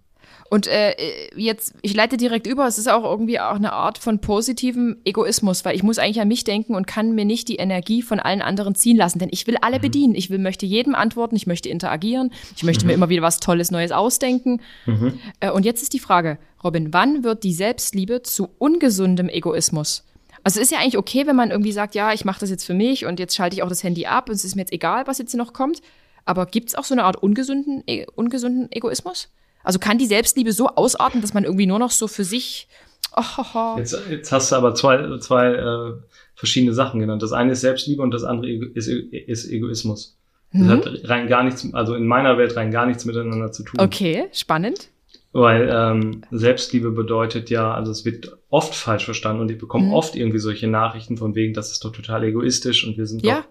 Und äh, jetzt, ich leite direkt über, es ist auch irgendwie auch eine Art von positivem Egoismus, weil ich muss eigentlich an mich denken und kann mir nicht die Energie von allen anderen ziehen lassen, denn ich will alle mhm. bedienen. Ich will, möchte jedem antworten, ich möchte interagieren, ich möchte mhm. mir immer wieder was Tolles, Neues ausdenken. Mhm. Äh, und jetzt ist die Frage, Robin, wann wird die Selbstliebe zu ungesundem Egoismus? Also es ist ja eigentlich okay, wenn man irgendwie sagt, ja, ich mache das jetzt für mich und jetzt schalte ich auch das Handy ab und es ist mir jetzt egal, was jetzt noch kommt. Aber gibt es auch so eine Art ungesunden, e ungesunden Egoismus? Also kann die Selbstliebe so ausarten, dass man irgendwie nur noch so für sich. Oh, oh, oh. Jetzt, jetzt hast du aber zwei, zwei äh, verschiedene Sachen genannt. Das eine ist Selbstliebe und das andere ist, ist Egoismus. Das mhm. hat rein gar nichts, also in meiner Welt rein gar nichts miteinander zu tun. Okay, spannend. Weil ähm, Selbstliebe bedeutet ja, also es wird oft falsch verstanden und ich bekomme mhm. oft irgendwie solche Nachrichten von wegen, das ist doch total egoistisch und wir sind ja. doch,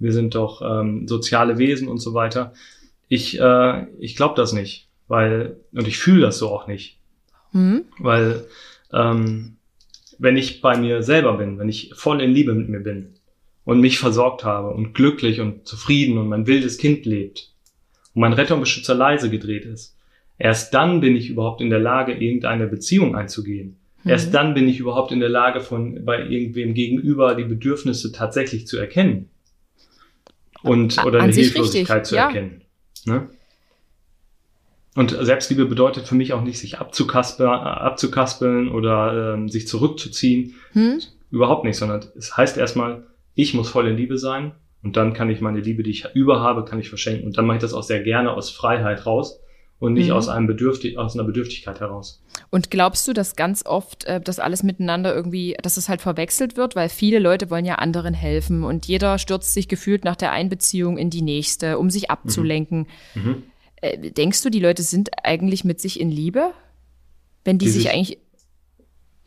wir sind doch ähm, soziale Wesen und so weiter. Ich, äh, ich glaube das nicht weil, und ich fühle das so auch nicht. Mhm. Weil, ähm, wenn ich bei mir selber bin, wenn ich voll in Liebe mit mir bin und mich versorgt habe und glücklich und zufrieden und mein wildes Kind lebt und mein Retter und Beschützer leise gedreht ist, erst dann bin ich überhaupt in der Lage, irgendeine Beziehung einzugehen. Mhm. Erst dann bin ich überhaupt in der Lage, von bei irgendwem gegenüber die Bedürfnisse tatsächlich zu erkennen. Und oder eine Hilflosigkeit richtig, zu ja. erkennen. Ne? Und Selbstliebe bedeutet für mich auch nicht, sich abzukaspeln oder ähm, sich zurückzuziehen. Hm? Überhaupt nicht, sondern es heißt erstmal, ich muss voll in Liebe sein und dann kann ich meine Liebe, die ich überhabe, kann ich verschenken. Und dann mache ich das auch sehr gerne aus Freiheit raus und nicht mhm. aus, einem Bedürftig aus einer Bedürftigkeit heraus. Und glaubst du, dass ganz oft äh, das alles miteinander irgendwie, dass es halt verwechselt wird, weil viele Leute wollen ja anderen helfen und jeder stürzt sich gefühlt nach der Einbeziehung in die nächste, um sich abzulenken. Mhm. Mhm. Äh, denkst du, die Leute sind eigentlich mit sich in Liebe? Wenn die, die sich, sich, eigentlich.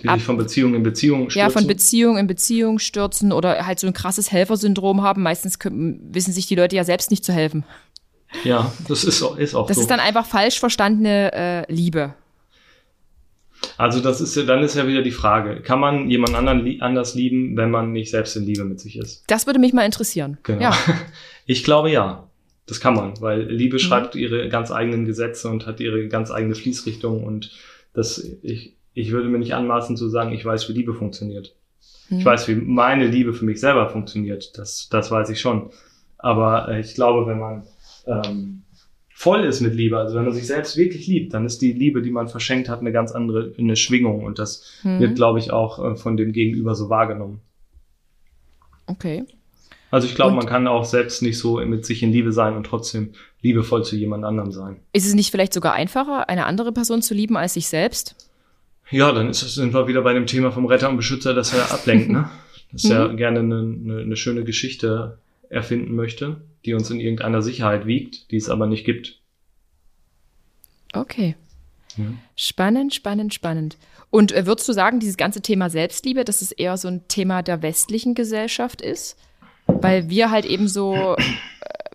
Die sich von Beziehung in Beziehung stürzen? Ja, von Beziehung in Beziehung stürzen oder halt so ein krasses Helfersyndrom haben. Meistens können, wissen sich die Leute ja selbst nicht zu helfen. Ja, das ist, ist auch Das so. ist dann einfach falsch verstandene äh, Liebe. Also das ist ja, dann ist ja wieder die Frage, kann man jemand anderen li anders lieben, wenn man nicht selbst in Liebe mit sich ist? Das würde mich mal interessieren. Genau. Ja. Ich glaube ja. Das kann man, weil Liebe mhm. schreibt ihre ganz eigenen Gesetze und hat ihre ganz eigene Fließrichtung und das, ich, ich würde mir nicht anmaßen zu sagen, ich weiß, wie Liebe funktioniert. Mhm. Ich weiß, wie meine Liebe für mich selber funktioniert. Das, das weiß ich schon. Aber äh, ich glaube, wenn man ähm, voll ist mit Liebe, also wenn man sich selbst wirklich liebt, dann ist die Liebe, die man verschenkt hat, eine ganz andere eine Schwingung und das mhm. wird, glaube ich, auch äh, von dem Gegenüber so wahrgenommen. Okay. Also ich glaube, man kann auch selbst nicht so mit sich in Liebe sein und trotzdem liebevoll zu jemand anderem sein. Ist es nicht vielleicht sogar einfacher, eine andere Person zu lieben als sich selbst? Ja, dann ist, sind wir wieder bei dem Thema vom Retter und Beschützer, dass er ablenkt, ne? Dass er mhm. gerne eine, eine, eine schöne Geschichte erfinden möchte, die uns in irgendeiner Sicherheit wiegt, die es aber nicht gibt. Okay. Ja. Spannend, spannend, spannend. Und äh, würdest du sagen, dieses ganze Thema Selbstliebe, dass es eher so ein Thema der westlichen Gesellschaft ist? Weil wir halt eben so, äh,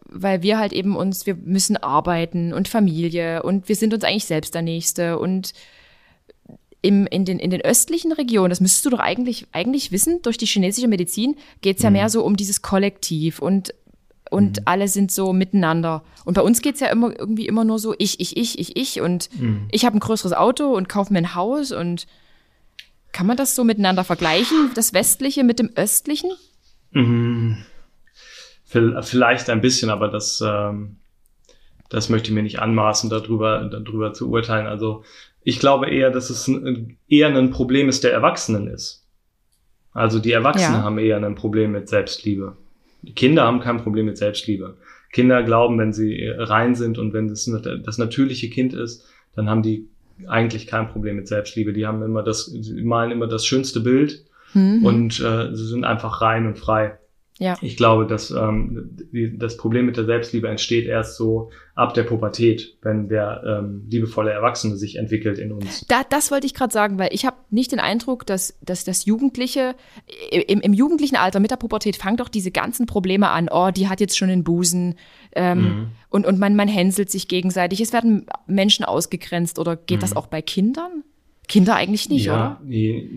weil wir halt eben uns, wir müssen arbeiten und Familie und wir sind uns eigentlich selbst der Nächste und im, in, den, in den östlichen Regionen, das müsstest du doch eigentlich, eigentlich wissen, durch die chinesische Medizin geht es ja mhm. mehr so um dieses Kollektiv und und mhm. alle sind so miteinander. Und bei uns geht's ja immer irgendwie immer nur so ich, ich, ich, ich, ich und mhm. ich habe ein größeres Auto und kaufe mir ein Haus und kann man das so miteinander vergleichen, das Westliche mit dem Östlichen? Mhm. Vielleicht ein bisschen, aber das, ähm, das möchte ich mir nicht anmaßen, darüber, darüber zu urteilen. Also ich glaube eher, dass es ein, eher ein Problem ist, der Erwachsenen ist. Also die Erwachsenen ja. haben eher ein Problem mit Selbstliebe. Kinder haben kein Problem mit Selbstliebe. Kinder glauben, wenn sie rein sind und wenn das das natürliche Kind ist, dann haben die eigentlich kein Problem mit Selbstliebe. Die haben immer das, malen immer das schönste Bild mhm. und äh, sie sind einfach rein und frei. Ja. Ich glaube, dass ähm, die, das Problem mit der Selbstliebe entsteht erst so ab der Pubertät, wenn der ähm, liebevolle Erwachsene sich entwickelt in uns. Da, das wollte ich gerade sagen, weil ich habe nicht den Eindruck, dass, dass das Jugendliche im, im jugendlichen Alter mit der Pubertät fangen doch diese ganzen Probleme an. Oh, die hat jetzt schon den Busen ähm, mhm. und, und man, man hänselt sich gegenseitig. Es werden Menschen ausgegrenzt oder geht mhm. das auch bei Kindern? Kinder eigentlich nicht, ja, oder? Nee,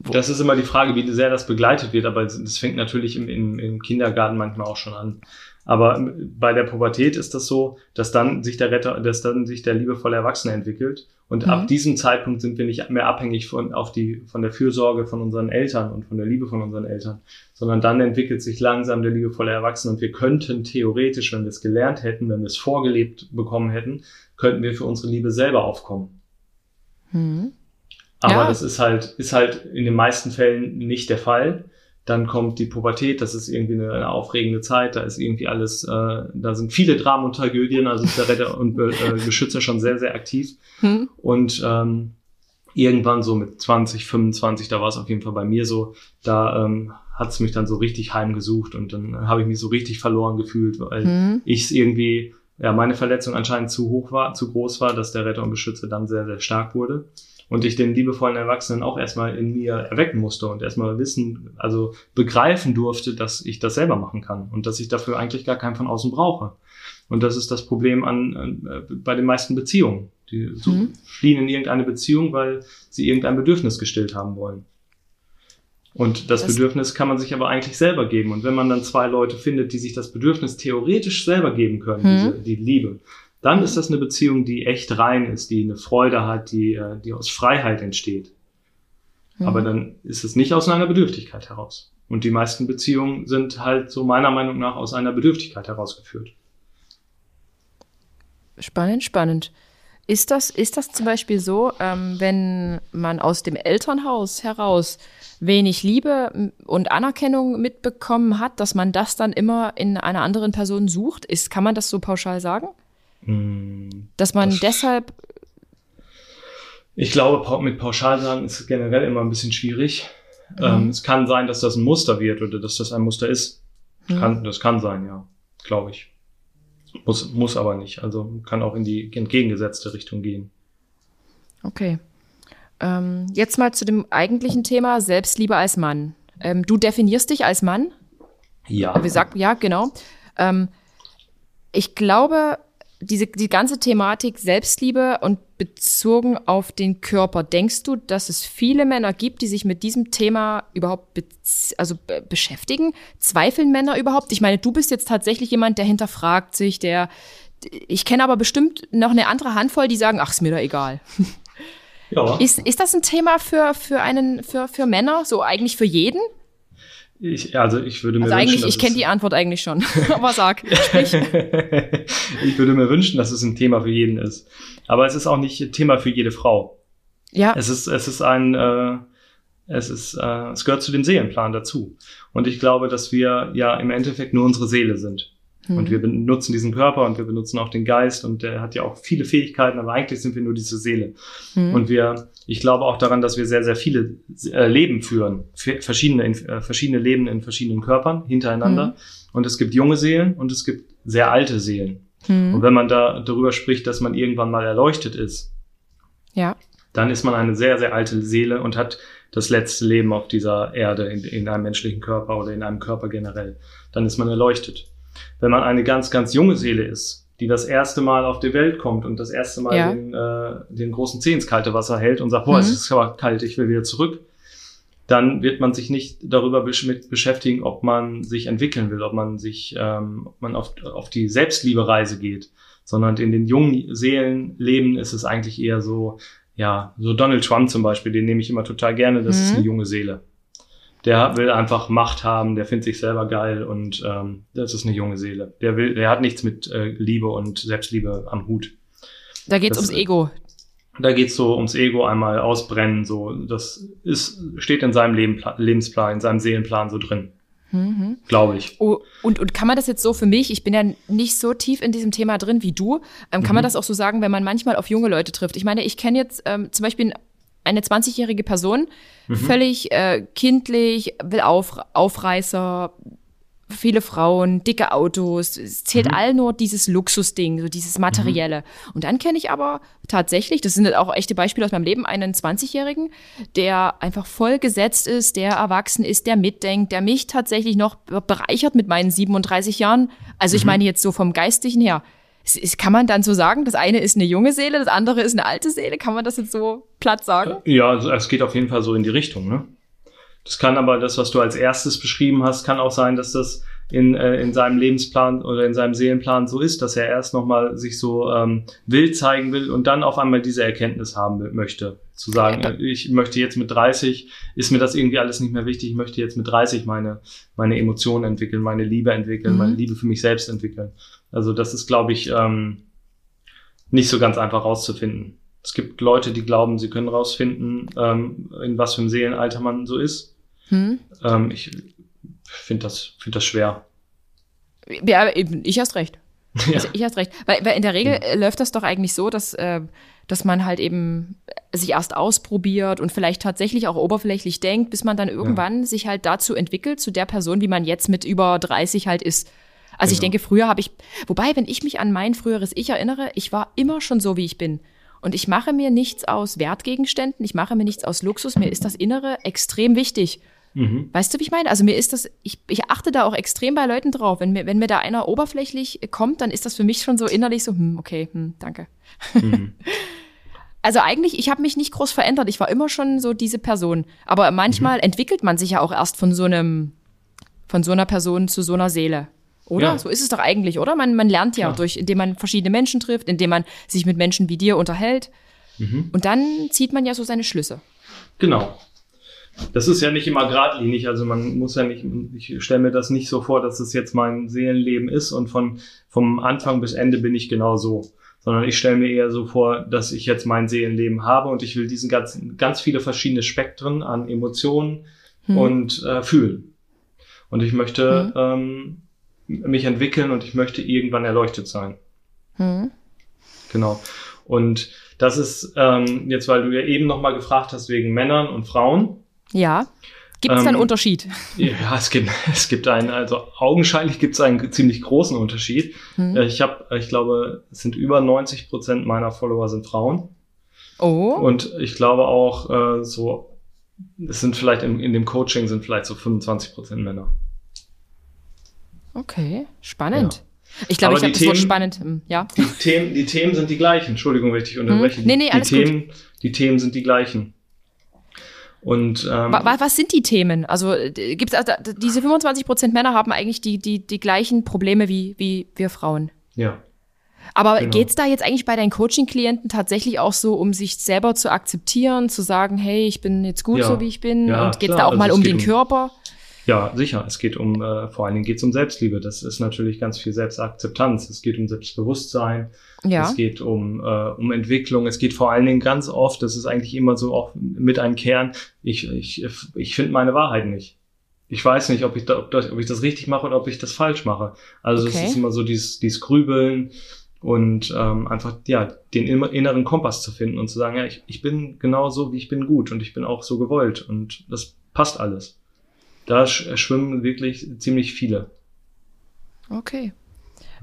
das ist immer die Frage, wie sehr das begleitet wird, aber das fängt natürlich im, im, im Kindergarten manchmal auch schon an. Aber bei der Pubertät ist das so, dass dann sich der Retter, dass dann sich der liebevolle Erwachsene entwickelt. Und mhm. ab diesem Zeitpunkt sind wir nicht mehr abhängig von, auf die, von der Fürsorge von unseren Eltern und von der Liebe von unseren Eltern, sondern dann entwickelt sich langsam der liebevolle Erwachsene und wir könnten theoretisch, wenn wir es gelernt hätten, wenn wir es vorgelebt bekommen hätten, könnten wir für unsere Liebe selber aufkommen. Mhm. Aber ja. das ist halt, ist halt in den meisten Fällen nicht der Fall. Dann kommt die Pubertät, das ist irgendwie eine, eine aufregende Zeit, da ist irgendwie alles, äh, da sind viele Dramen und Tragödien, also ist der Retter und äh, Beschützer schon sehr, sehr aktiv. Hm. Und ähm, irgendwann so mit 20, 25, da war es auf jeden Fall bei mir so, da ähm, hat es mich dann so richtig heimgesucht und dann habe ich mich so richtig verloren gefühlt, weil hm. ich es irgendwie, ja, meine Verletzung anscheinend zu hoch war, zu groß war, dass der Retter und Beschützer dann sehr, sehr stark wurde und ich den liebevollen Erwachsenen auch erstmal in mir erwecken musste und erstmal wissen, also begreifen durfte, dass ich das selber machen kann und dass ich dafür eigentlich gar keinen von außen brauche. Und das ist das Problem an, an äh, bei den meisten Beziehungen. Die so mhm. fliehen in irgendeine Beziehung, weil sie irgendein Bedürfnis gestillt haben wollen. Und das, das, Bedürfnis kann man sich aber eigentlich selber geben. Und wenn man dann zwei Leute findet, die sich das Bedürfnis theoretisch selber geben können, mhm. diese, die Liebe, dann ist das eine Beziehung, die echt rein ist, die eine Freude hat, die, äh, die aus Freiheit entsteht. Mhm. Aber dann ist es nicht aus einer Bedürftigkeit heraus. Und die meisten Beziehungen sind halt so meiner Meinung nach aus einer Bedürftigkeit herausgeführt. Spannend, spannend. Ist das, ist das zum Beispiel so, ähm, wenn man aus dem Elternhaus heraus wenig Liebe und Anerkennung mitbekommen hat, dass man das dann immer in einer anderen Person sucht? Ist, kann man das so pauschal sagen? Dass man das, deshalb. Ich glaube, mit Pauschalsagen ist generell immer ein bisschen schwierig. Mhm. Ähm, es kann sein, dass das ein Muster wird oder dass das ein Muster ist. Mhm. Kann, das kann sein, ja, glaube ich. Muss, muss aber nicht. Also kann auch in die entgegengesetzte Richtung gehen. Okay. Ähm, jetzt mal zu dem eigentlichen Thema Selbstliebe als Mann. Ähm, du definierst dich als Mann? Ja. Wir sagen, ja, genau. Ähm, ich glaube, diese die ganze Thematik Selbstliebe und bezogen auf den Körper, denkst du, dass es viele Männer gibt, die sich mit diesem Thema überhaupt be also be beschäftigen? Zweifeln Männer überhaupt? Ich meine, du bist jetzt tatsächlich jemand, der hinterfragt sich, der ich kenne aber bestimmt noch eine andere Handvoll, die sagen, ach, ist mir da egal. Ja. Ist, ist das ein Thema für, für einen, für, für Männer, so eigentlich für jeden? Ich, also ich würde mir also wünschen, eigentlich, ich kenne die Antwort eigentlich schon, aber sag, sprich. ich würde mir wünschen, dass es ein Thema für jeden ist. Aber es ist auch nicht Thema für jede Frau. Ja. Es ist, es ist ein, äh, es ist, äh, es gehört zu dem Seelenplan dazu. Und ich glaube, dass wir ja im Endeffekt nur unsere Seele sind. Mhm. Und wir benutzen diesen Körper und wir benutzen auch den Geist und der hat ja auch viele Fähigkeiten, aber eigentlich sind wir nur diese Seele. Mhm. Und wir, ich glaube auch daran, dass wir sehr, sehr viele äh, Leben führen, verschiedene, äh, verschiedene Leben in verschiedenen Körpern hintereinander. Mhm. Und es gibt junge Seelen und es gibt sehr alte Seelen. Mhm. Und wenn man da darüber spricht, dass man irgendwann mal erleuchtet ist, Ja. Dann ist man eine sehr, sehr alte Seele und hat das letzte Leben auf dieser Erde in, in einem menschlichen Körper oder in einem Körper generell. Dann ist man erleuchtet. Wenn man eine ganz, ganz junge Seele ist, die das erste Mal auf die Welt kommt und das erste Mal Ja. den, äh, den großen Zeh ins kalte Wasser hält und sagt, boah, Mhm. es ist aber kalt, ich will wieder zurück, dann wird man sich nicht darüber besch mit beschäftigen, ob man sich entwickeln will, ob man sich, ähm, ob man auf, auf die Selbstliebe-Reise geht, sondern in den jungen Seelenleben ist es eigentlich eher so, ja, so Donald Trump zum Beispiel, den nehme ich immer total gerne, das ist Mhm. eine junge Seele. Der will einfach Macht haben, der findet sich selber geil und ähm, das ist eine junge Seele. Der will, der hat nichts mit äh, Liebe und Selbstliebe am Hut. Da geht's Das- ums Ego. Da geht's so ums Ego einmal ausbrennen, so das ist steht in seinem Leben, Lebensplan, in seinem Seelenplan so drin, Mhm. glaube ich. Oh, und, und kann man das jetzt so für mich, ich bin ja nicht so tief in diesem Thema drin wie du, ähm, kann man Mhm. das auch so sagen, wenn man manchmal auf junge Leute trifft? Ich meine, ich kenne jetzt ähm, zum Beispiel eine 20-jährige Person, Mhm. völlig äh, kindlich, will auf, Aufreißer, viele Frauen, dicke Autos, es zählt Mhm. all nur dieses Luxusding, so dieses Materielle. Und dann kenne ich aber tatsächlich, das sind auch echte Beispiele aus meinem Leben, einen 20-Jährigen, der einfach voll gesetzt ist, der erwachsen ist, der mitdenkt, der mich tatsächlich noch bereichert mit meinen 37 Jahren. Also ich Mhm. meine jetzt so vom Geistlichen her. Kann man dann so sagen, das eine ist eine junge Seele, das andere ist eine alte Seele? Kann man das jetzt so platt sagen? Ja, also es geht auf jeden Fall so in die Richtung, ne? Das kann aber das, was du als erstes beschrieben hast, kann auch sein, dass das in, äh, in seinem Lebensplan oder in seinem Seelenplan so ist, dass er erst nochmal sich so ähm, wild zeigen will und dann auf einmal diese Erkenntnis haben möchte. Zu sagen, Ja, äh, ich möchte jetzt mit 30, ist mir das irgendwie alles nicht mehr wichtig, ich möchte jetzt mit 30 meine, meine Emotionen entwickeln, meine Liebe entwickeln, Mhm. meine Liebe für mich selbst entwickeln. Also das ist, glaube ich, ähm, nicht so ganz einfach rauszufinden. Es gibt Leute, die glauben, sie können rausfinden, ähm, in was für einem Seelenalter man so ist. Hm? Ähm, ich finde das, finde das schwer. Ja, ich hast recht. ja. Also ich hast recht. Weil, weil in der Regel äh, läuft das doch eigentlich so, dass, äh, dass man halt eben sich erst ausprobiert und vielleicht tatsächlich auch oberflächlich denkt, bis man dann irgendwann sich halt dazu entwickelt, zu der Person, wie man jetzt mit über 30 halt ist. Also ich Genau. denke, früher habe ich, wobei, wenn ich mich an mein früheres Ich erinnere, ich war immer schon so, wie ich bin. Und ich mache mir nichts aus Wertgegenständen, ich mache mir nichts aus Luxus, mir ist das Innere extrem wichtig. Mhm. Weißt du, wie ich meine? Also mir ist das, ich, ich achte da auch extrem bei Leuten drauf. Wenn mir, wenn mir da einer oberflächlich kommt, dann ist das für mich schon so innerlich so, hm, okay, hm, danke. Mhm. Also eigentlich, ich habe mich nicht groß verändert. Ich war immer schon so diese Person. Aber manchmal Mhm. entwickelt man sich ja auch erst von so einem, von so einer Person zu so einer Seele. Oder? Ja. So ist es doch eigentlich, oder? Man, man lernt ja Klar. durch, indem man verschiedene Menschen trifft, indem man sich mit Menschen wie dir unterhält. Mhm. Und dann zieht man ja so seine Schlüsse. Genau. Das ist ja nicht immer geradlinig, also man muss ja nicht, ich stelle mir das nicht so vor, dass es jetzt mein Seelenleben ist und von, vom Anfang bis Ende bin ich genau so. Sondern ich stelle mir eher so vor, dass ich jetzt mein Seelenleben habe und ich will diesen ganzen, ganz viele verschiedene Spektren an Emotionen Hm. und äh, fühlen. Und ich möchte ähm, mich entwickeln und ich möchte irgendwann erleuchtet sein. Hm. Genau. Und das ist ähm, jetzt, weil du ja eben nochmal gefragt hast wegen Männern und Frauen. Ja. Gibt es da einen Ähm, Unterschied? Ja, es gibt, es gibt einen, also augenscheinlich gibt es einen ziemlich großen Unterschied. Hm. Äh, Ich habe, ich glaube, es sind über 90 Prozent meiner Follower sind Frauen. Oh. Und ich glaube auch äh, so, es sind vielleicht im, in dem Coaching sind vielleicht so 25 Prozent Männer. Okay, spannend. Ich glaube, ich habe das Wort spannend. hm, Ja. Die Themen, die Themen sind die gleichen. Entschuldigung, wenn ich dich unterbreche. Hm. Nee, nee, die, alles die Themen, die Themen sind die gleichen. Und ähm, Wa- wa- Was sind die Themen? Also äh, gibt's also, diese 25 Prozent Männer haben eigentlich die, die, die gleichen Probleme wie, wie wir Frauen. ja. Aber Genau. geht's da jetzt eigentlich bei deinen Coaching-Klienten tatsächlich auch so, um sich selber zu akzeptieren, zu sagen, hey, ich bin jetzt gut Ja. so, wie ich bin? Ja, und geht's klar. da auch Also mal es um den um- Körper? Ja, sicher. Es geht um, äh, vor allen Dingen geht es um Selbstliebe. Das ist natürlich ganz viel Selbstakzeptanz. Es geht um Selbstbewusstsein. Ja. Es geht um, äh, um Entwicklung. Es geht vor allen Dingen ganz oft, das ist eigentlich immer so auch mit einem Kern, ich, ich, ich finde meine Wahrheit nicht. Ich weiß nicht, ob ich, da, ob, das, ob ich das richtig mache oder ob ich das falsch mache. Also es Okay. ist immer so dieses, dieses Grübeln und ähm, einfach ja den inneren Kompass zu finden und zu sagen, ja, ich, ich bin genau so, wie ich bin gut und ich bin auch so gewollt und das passt alles. Da sch schwimmen wirklich ziemlich viele. Okay.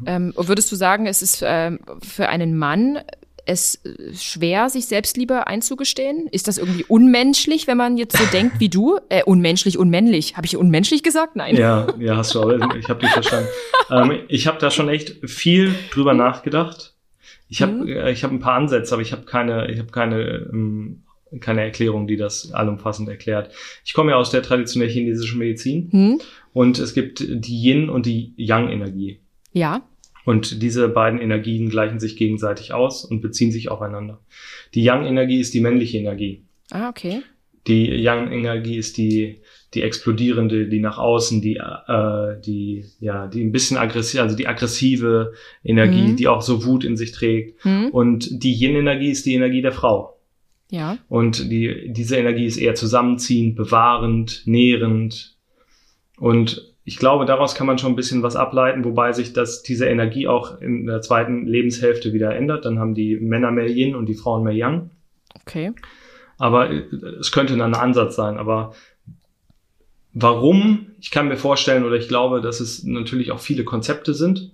Ähm, würdest du sagen, es ist ähm, für einen Mann es äh, schwer, sich Selbstliebe einzugestehen? Ist das irgendwie unmenschlich, wenn man jetzt so denkt wie du? Äh, unmenschlich, unmännlich. Habe ich unmenschlich gesagt? Nein. Ja, ja, hast du, aber ich habe dich verstanden. ähm, ich habe da schon echt viel drüber nachgedacht. Ich habe Mhm. äh, ich ein paar Ansätze, aber ich habe keine, ich habe keine, ähm, keine Erklärung, die das allumfassend erklärt. Ich komme ja aus der traditionell chinesischen Medizin Hm? und es gibt die Yin und die Yang-Energie. Ja. Und diese beiden Energien gleichen sich gegenseitig aus und beziehen sich aufeinander. Die Yang-Energie ist die männliche Energie. Ah, okay. Die Yang-Energie ist die, die explodierende, die nach außen, die, äh, die, ja, die ein bisschen aggressiv, also die aggressive Energie, Mhm. die auch so Wut in sich trägt. Hm? Und die Yin-Energie ist die Energie der Frau. Ja. Und die, diese Energie ist eher zusammenziehend, bewahrend, nährend. Und ich glaube, daraus kann man schon ein bisschen was ableiten, wobei sich das, diese Energie auch in der zweiten Lebenshälfte wieder ändert. Dann haben die Männer mehr Yin und die Frauen mehr Yang. Okay. Aber äh, es könnte dann ein Ansatz sein. Aber warum? Ich kann mir vorstellen oder ich glaube, dass es natürlich auch viele Konzepte sind,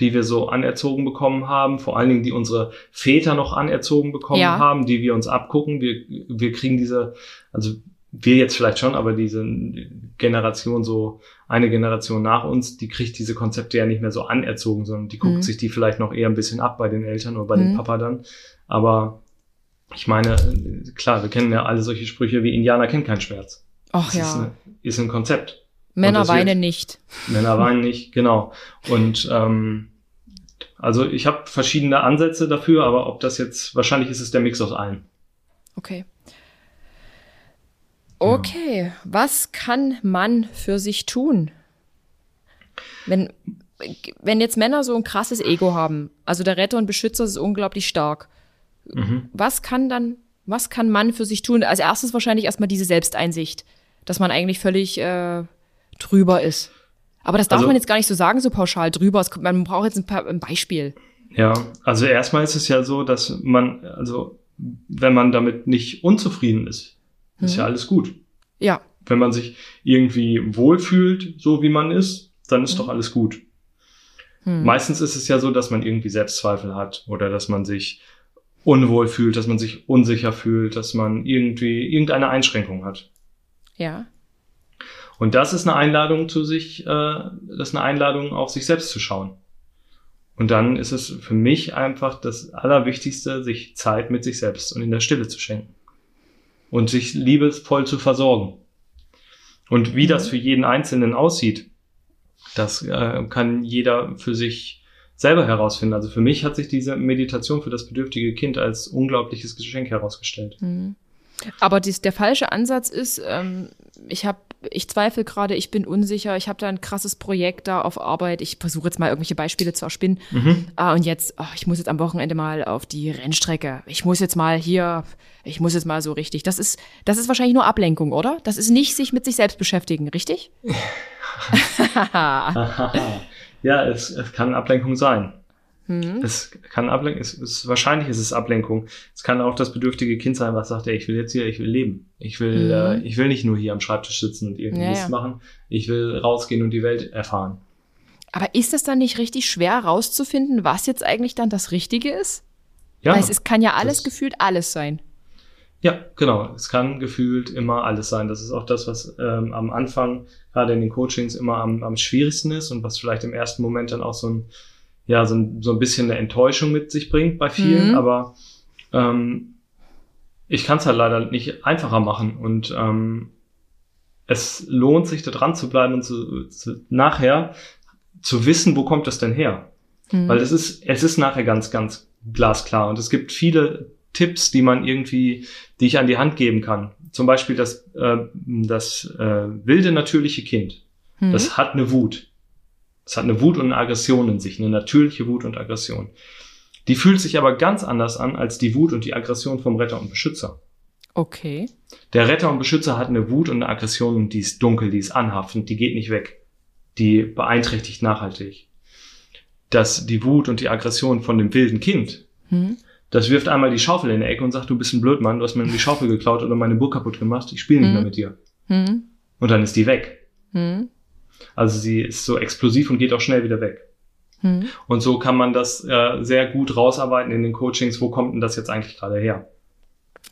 die wir so anerzogen bekommen haben, vor allen Dingen, die unsere Väter noch anerzogen bekommen Ja. haben, die wir uns abgucken. Wir, wir kriegen diese, also wir jetzt vielleicht schon, aber diese Generation so, eine Generation nach uns, die kriegt diese Konzepte ja nicht mehr so anerzogen, sondern die guckt Mhm. sich die vielleicht noch eher ein bisschen ab bei den Eltern oder bei dem Mhm. Papa dann. Aber ich meine, klar, wir kennen ja alle solche Sprüche wie Indianer kennt keinen Schmerz. Ach Das ist, ja. eine, ist ein Konzept. Männer weinen nicht. Männer weinen nicht, genau. Und ähm, also ich habe verschiedene Ansätze dafür, aber ob das jetzt, wahrscheinlich ist es der Mix aus allen. Okay. Okay, was kann man für sich tun? Wenn, wenn jetzt Männer so ein krasses Ego haben, also der Retter und Beschützer ist unglaublich stark, Mhm. was kann dann, was kann man für sich tun? Als erstes wahrscheinlich erstmal diese Selbsteinsicht, dass man eigentlich völlig äh, drüber ist. Aber das darf Also- man jetzt gar nicht so sagen, so pauschal drüber. Es kommt, man braucht jetzt ein, paar, ein Beispiel. Ja, also erstmal ist es ja so, dass man, also wenn man damit nicht unzufrieden ist, ist Mhm. ja alles gut. Ja, Wenn man sich irgendwie wohlfühlt, so wie man ist, dann ist Mhm. doch alles gut. hm. Meistens ist es ja so, dass man irgendwie Selbstzweifel hat oder dass man sich unwohl fühlt, dass man sich unsicher fühlt, dass man irgendwie irgendeine Einschränkung hat. ja, Und das ist eine Einladung zu sich, äh, das ist eine Einladung auf sich selbst zu schauen. Und dann ist es für mich einfach das Allerwichtigste, sich Zeit mit sich selbst und in der Stille zu schenken. Und sich liebevoll zu versorgen. Und wie das für jeden Einzelnen aussieht, das äh, kann jeder für sich selber herausfinden. Also für mich hat sich diese Meditation für das bedürftige Kind als unglaubliches Geschenk herausgestellt. Mhm. Aber dies, der falsche Ansatz ist, ähm, ich habe, ich zweifle gerade, ich bin unsicher, ich habe da ein krasses Projekt da auf Arbeit. Ich versuche jetzt mal irgendwelche Beispiele zu erspinnen. Mhm. Ah, und jetzt, ah, ich muss jetzt am Wochenende mal auf die Rennstrecke. Ich muss jetzt mal hier, ich muss jetzt mal so richtig. Das ist, das ist wahrscheinlich nur Ablenkung, oder? Das ist nicht sich mit sich selbst beschäftigen, richtig? ja, es, es kann Ablenkung sein. Hm. Es kann Ablenkung, es ist, wahrscheinlich ist es Ablenkung. Es kann auch das bedürftige Kind sein, was sagt, ey, ich will jetzt hier, ich will leben. Ich will, Mhm. äh, ich will nicht nur hier am Schreibtisch sitzen und irgendwie Ja, Mist ja. machen. Ich will rausgehen und die Welt erfahren. Aber ist es dann nicht richtig schwer rauszufinden, was jetzt eigentlich dann das Richtige ist? Ja, Weil es, es kann ja alles gefühlt alles sein. ja, genau. Es kann gefühlt immer alles sein. Das ist auch das, was ähm, am Anfang, gerade in den Coachings, immer am, am schwierigsten ist und was vielleicht im ersten Moment dann auch so ein, ja, so ein, so ein bisschen eine Enttäuschung mit sich bringt bei vielen. Mhm. Aber ähm, ich kann es halt leider nicht einfacher machen. Und ähm, es lohnt sich, da dran zu bleiben und zu, zu, nachher zu wissen, wo kommt das denn her? Hm. Weil es ist, es ist nachher ganz, ganz glasklar. Und es gibt viele Tipps, die man irgendwie, die ich an die Hand geben kann. Zum Beispiel das, äh, das äh, wilde, natürliche Kind. Hm. Das hat eine Wut. Es hat eine Wut und eine Aggression in sich, eine natürliche Wut und Aggression. Die fühlt sich aber ganz anders an als die Wut und die Aggression vom Retter und Beschützer. Okay. Der Retter und Beschützer hat eine Wut und eine Aggression und die ist dunkel, die ist anhaftend, die geht nicht weg. Die beeinträchtigt nachhaltig. Dass die Wut und die Aggression von dem wilden Kind, Hm. das wirft einmal die Schaufel in die Ecke und sagt, du bist ein Blödmann, du hast mir die Schaufel geklaut oder meine Burg kaputt gemacht, ich spiele nicht Mhm. mehr mit dir. Hm. Und dann ist die weg. Hm. Also sie ist so explosiv und geht auch schnell wieder weg. Hm. Und so kann man das äh, sehr gut rausarbeiten in den Coachings. Wo kommt denn das jetzt eigentlich gerade her?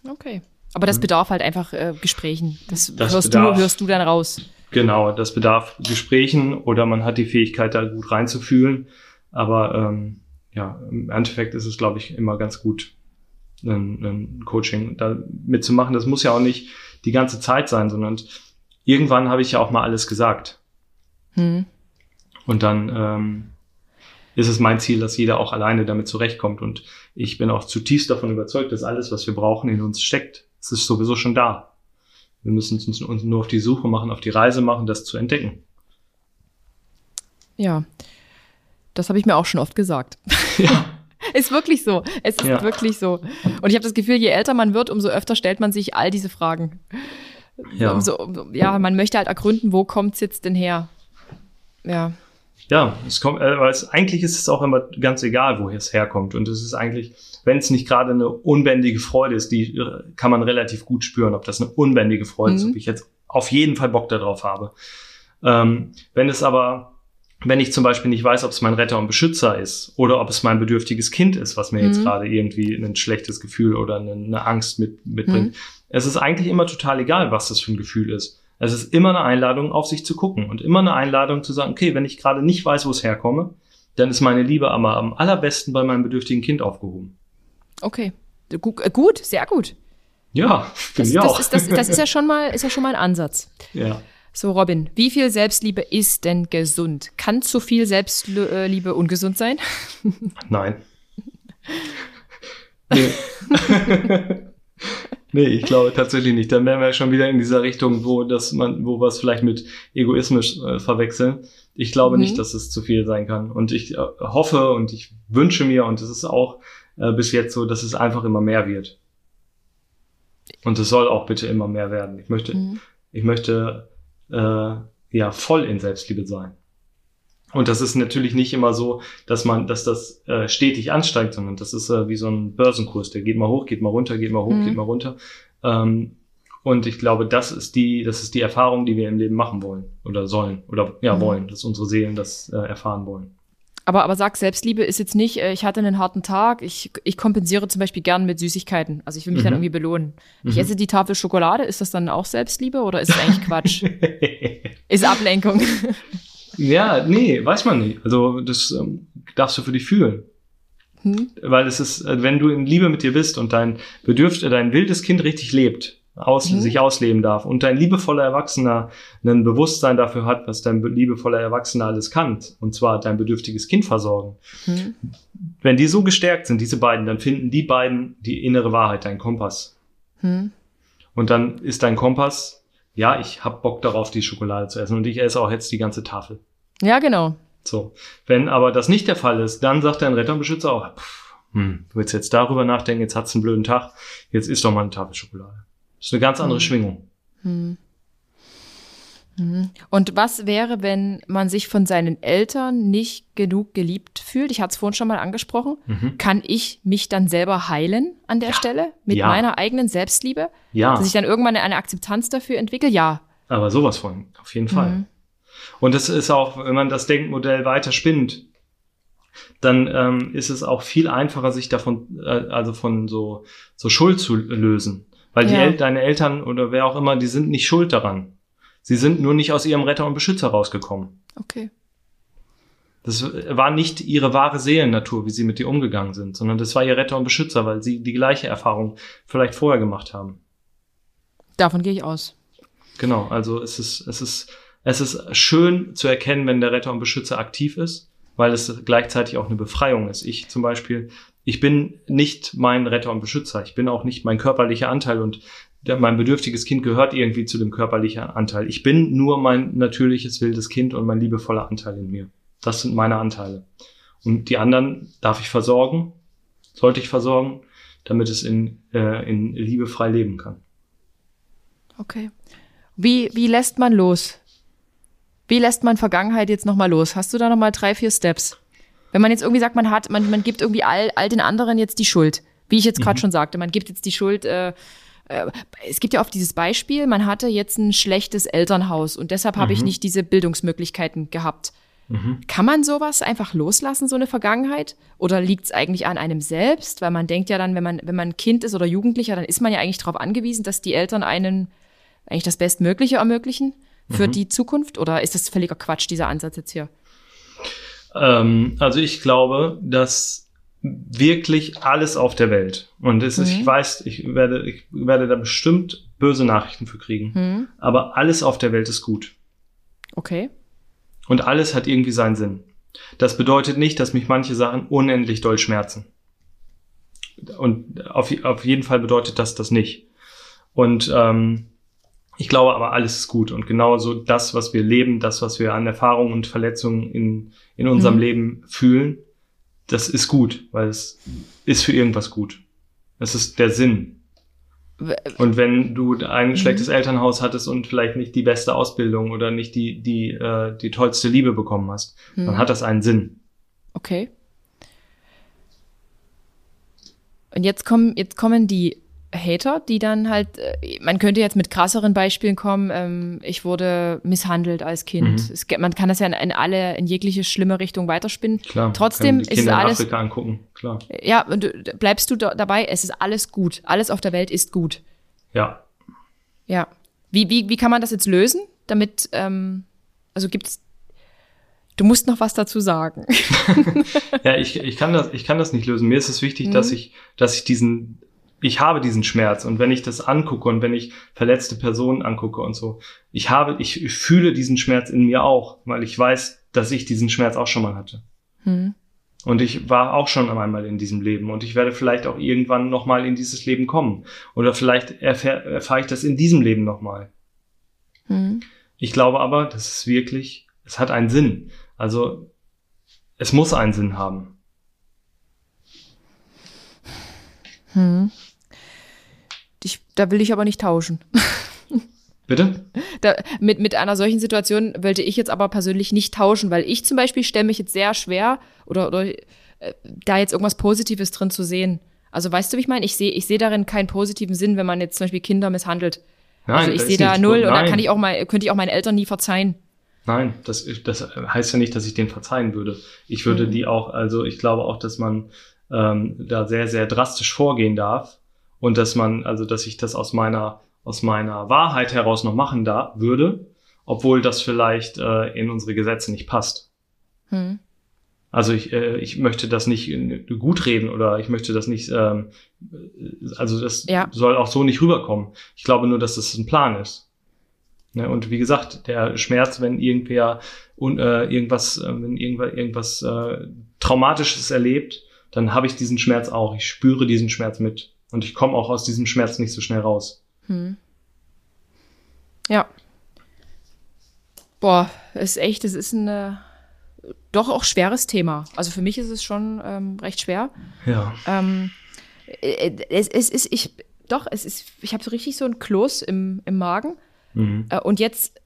Okay. Aber das hm. bedarf halt einfach äh, Gesprächen. Das, das hörst, bedarf, du, hörst du dann raus. Genau, das bedarf Gesprächen oder man hat die Fähigkeit, da gut reinzufühlen. Aber ähm, ja, im Endeffekt ist es, glaube ich, immer ganz gut, ein, ein Coaching da mitzumachen. Das muss ja auch nicht die ganze Zeit sein, sondern irgendwann habe ich ja auch mal alles gesagt. Hm. Und dann ähm, ist es mein Ziel, dass jeder auch alleine damit zurechtkommt. Und ich bin auch zutiefst davon überzeugt, dass alles, was wir brauchen, in uns steckt. Es ist sowieso schon da. Wir müssen uns, nur auf die Suche machen, auf die Reise machen, das zu entdecken. Ja, das habe ich mir auch schon oft gesagt. Ja. ist wirklich so. Es ist ja. wirklich so. Und ich habe das Gefühl, je älter man wird, umso öfter stellt man sich all diese Fragen. Ja, umso, ja man möchte halt ergründen, wo kommt es jetzt denn her? Ja. Ja, es kommt, äh, es, eigentlich ist es auch immer ganz egal, woher es herkommt. Und es ist eigentlich, wenn es nicht gerade eine unbändige Freude ist, die äh, kann man relativ gut spüren, ob das eine unbändige Freude mhm. ist, ob ich jetzt auf jeden Fall Bock darauf habe. Ähm, wenn es aber, wenn ich zum Beispiel nicht weiß, ob es mein Retter und Beschützer ist oder ob es mein bedürftiges Kind ist, was mir mhm. jetzt gerade irgendwie ein schlechtes Gefühl oder eine, eine Angst mit, mitbringt. Mhm. Es ist eigentlich immer total egal, was das für ein Gefühl ist. Es ist immer eine Einladung, auf sich zu gucken und immer eine Einladung zu sagen, okay, wenn ich gerade nicht weiß, wo es herkomme, dann ist meine Liebe aber am allerbesten bei meinem bedürftigen Kind aufgehoben. Okay, gut, sehr gut. Ja, finde ich auch. Das ist, das, das ist ja schon mal, ist ja schon mal ein Ansatz. Ja. So, Robin, wie viel Selbstliebe ist denn gesund? Kann zu viel Selbstliebe ungesund sein? Nein. Nee. Nee, ich glaube tatsächlich nicht. Dann wären wir schon wieder in dieser Richtung, wo das man, wo wir es vielleicht mit Egoismus äh, verwechseln. Ich glaube mhm. nicht, dass es zu viel sein kann. Und ich äh, hoffe und ich wünsche mir, und es ist auch äh, bis jetzt so, dass es einfach immer mehr wird. Und es soll auch bitte immer mehr werden. Ich möchte, mhm. ich möchte äh, ja voll in Selbstliebe sein. Und das ist natürlich nicht immer so, dass man, dass das äh, stetig ansteigt, sondern das ist äh, wie so ein Börsenkurs, der geht mal hoch, geht mal runter, geht mal hoch, mhm. geht mal runter. Ähm, und ich glaube, das ist die, das ist die Erfahrung, die wir im Leben machen wollen oder sollen oder ja mhm. wollen, dass unsere Seelen das äh, erfahren wollen. Aber, aber sag, Selbstliebe ist jetzt nicht, äh, ich hatte einen harten Tag, ich, ich kompensiere zum Beispiel gern mit Süßigkeiten. Also ich will mich mhm. dann irgendwie belohnen. Ich mhm. esse die Tafel Schokolade, ist das dann auch Selbstliebe oder ist es eigentlich Quatsch? ist Ablenkung. Ja, nee, weiß man nicht. Also das ähm, darfst du für dich fühlen. Hm? Weil es ist, äh, wenn du in Liebe mit dir bist und dein Bedürft, dein wildes Kind richtig lebt, aus, mhm. sich ausleben darf und dein liebevoller Erwachsener ein Bewusstsein dafür hat, was dein liebevoller Erwachsener alles kann, und zwar dein bedürftiges Kind versorgen. Mhm. Wenn die so gestärkt sind, diese beiden, dann finden die beiden die innere Wahrheit, dein Kompass. Mhm. Und dann ist dein Kompass, ja, ich hab Bock darauf, die Schokolade zu essen und ich esse auch jetzt die ganze Tafel. Ja, genau. So. Wenn aber das nicht der Fall ist, dann sagt dein Retterbeschützer auch, pff, hm, du willst jetzt darüber nachdenken, jetzt hat's einen blöden Tag, jetzt isst doch mal eine Tafel Schokolade. Das ist eine ganz andere hm. Schwingung. Hm. hm. Und was wäre, wenn man sich von seinen Eltern nicht genug geliebt fühlt? Ich hatte es vorhin schon mal angesprochen. Mhm. Kann ich mich dann selber heilen an der ja. Stelle mit ja. meiner eigenen Selbstliebe? Ja. Dass ich dann irgendwann eine Akzeptanz dafür entwickle? Ja. Aber sowas von, auf jeden Fall. Mhm. Und das ist auch, wenn man das Denkmodell weiter spinnt, dann ähm, ist es auch viel einfacher, sich davon, äh, also von so, so Schuld zu lösen. Weil die El deine Eltern oder wer auch immer, die sind nicht schuld daran. Sie sind nur nicht aus ihrem Retter und Beschützer rausgekommen. Okay. Das war nicht ihre wahre Seelennatur, wie sie mit dir umgegangen sind, sondern das war ihr Retter und Beschützer, weil sie die gleiche Erfahrung vielleicht vorher gemacht haben. Davon gehe ich aus. Genau, also es ist, es ist es ist schön zu erkennen, wenn der Retter und Beschützer aktiv ist, weil es gleichzeitig auch eine Befreiung ist. Ich zum Beispiel, ich bin nicht mein Retter und Beschützer. Ich bin auch nicht mein körperlicher Anteil und mein bedürftiges Kind gehört irgendwie zu dem körperlichen Anteil. Ich bin nur mein natürliches wildes Kind und mein liebevoller Anteil in mir. Das sind meine Anteile. Und die anderen darf ich versorgen, sollte ich versorgen, damit es in, äh, in Liebe frei leben kann. Okay. Wie, wie lässt man los? Wie lässt man Vergangenheit jetzt nochmal los? Hast du da nochmal drei, vier Steps? Wenn man jetzt irgendwie sagt, man hat, man, man gibt irgendwie all, all den anderen jetzt die Schuld. Wie ich jetzt gerade mhm. schon sagte, man gibt jetzt die Schuld, äh, äh, es gibt ja oft dieses Beispiel, man hatte jetzt ein schlechtes Elternhaus und deshalb habe mhm. ich nicht diese Bildungsmöglichkeiten gehabt. Mhm. Kann man sowas einfach loslassen, so eine Vergangenheit? Oder liegt es eigentlich an einem selbst? Weil man denkt ja dann, wenn man, wenn man Kind ist oder Jugendlicher, dann ist man ja eigentlich darauf angewiesen, dass die Eltern einen eigentlich das Bestmögliche ermöglichen für mhm. die Zukunft? Oder ist das völliger Quatsch, dieser Ansatz jetzt hier? Ähm, also ich glaube, dass wirklich alles auf der Welt. Und es ist, mhm. ich weiß, ich werde, ich werde da bestimmt böse Nachrichten für kriegen. Mhm. Aber alles auf der Welt ist gut. Okay. Und alles hat irgendwie seinen Sinn. Das bedeutet nicht, dass mich manche Sachen unendlich doll schmerzen. Und auf, auf jeden Fall bedeutet das das nicht. Und ähm, ich glaube aber, alles ist gut. Und genauso das, was wir leben, das, was wir an Erfahrungen und Verletzungen in, in unserem mhm. Leben fühlen, das ist gut, weil es ist für irgendwas gut. Es ist der Sinn. Und wenn du ein mhm. schlechtes Elternhaus hattest und vielleicht nicht die beste Ausbildung oder nicht die, die, äh, die tollste Liebe bekommen hast, mhm. dann hat das einen Sinn. Okay. Und jetzt kommen, jetzt kommen die Hater, die dann halt, äh, man könnte jetzt mit krasseren Beispielen kommen, ähm, ich wurde misshandelt als Kind. Mhm. Es, man kann das ja in, in, alle, in jegliche schlimme Richtung weiterspinnen. Klar, Trotzdem ist alles. Afrika angucken, klar. Ja, und du, bleibst du da, dabei, es ist alles gut. Alles auf der Welt ist gut. Ja. Ja. Wie, wie, wie kann man das jetzt lösen? Damit, ähm, also gibt's Du musst noch was dazu sagen. ja, ich, ich, kann das, ich kann das nicht lösen. Mir ist es wichtig, mhm. dass ich, dass ich diesen ich habe diesen Schmerz und wenn ich das angucke und wenn ich verletzte Personen angucke und so, ich habe, ich, fühle diesen Schmerz in mir auch, weil ich weiß, dass ich diesen Schmerz auch schon mal hatte. Hm. Und ich war auch schon einmal in diesem Leben und ich werde vielleicht auch irgendwann nochmal in dieses Leben kommen. Oder vielleicht erfahre erfahr ich das in diesem Leben nochmal. Hm. Ich glaube aber, das ist wirklich, es hat einen Sinn. Also es muss einen Sinn haben. Hm. Da will ich aber nicht tauschen. Bitte? Da, mit, mit einer solchen Situation wollte ich jetzt aber persönlich nicht tauschen, weil ich zum Beispiel stelle mich jetzt sehr schwer oder, oder äh, da jetzt irgendwas Positives drin zu sehen. Also weißt du, wie ich meine? Ich sehe ich seh darin keinen positiven Sinn, wenn man jetzt zum Beispiel Kinder misshandelt. Nein, also ich sehe da null und da kann ich auch mal, könnte ich auch meinen Eltern nie verzeihen. Nein, das, das heißt ja nicht, dass ich denen verzeihen würde. Ich würde mhm. die auch, also ich glaube auch, dass man ähm, da sehr, sehr drastisch vorgehen darf und dass man, also dass ich das aus meiner, aus meiner Wahrheit heraus noch machen da würde, obwohl das vielleicht äh, in unsere Gesetze nicht passt. Hm. Also ich, äh, ich möchte das nicht gut reden oder ich möchte das nicht, ähm, also das ja. soll auch so nicht rüberkommen. Ich glaube nur, dass das ein Plan ist. Ne? Und wie gesagt, der Schmerz, wenn irgendwer un, äh, irgendwas, äh, wenn irgendwer irgendwas äh, Traumatisches erlebt, dann habe ich diesen Schmerz auch. Ich spüre diesen Schmerz mit. Und ich komme auch aus diesem Schmerz nicht so schnell raus. Hm. Ja. Boah, ist echt, es ist ein äh, doch auch schweres Thema. Also für mich ist es schon ähm, recht schwer. Ja. Ähm, äh, es, es ist, ich, doch, es ist, ich habe so richtig so ein Kloß im, im Magen. Mhm. Äh, und jetzt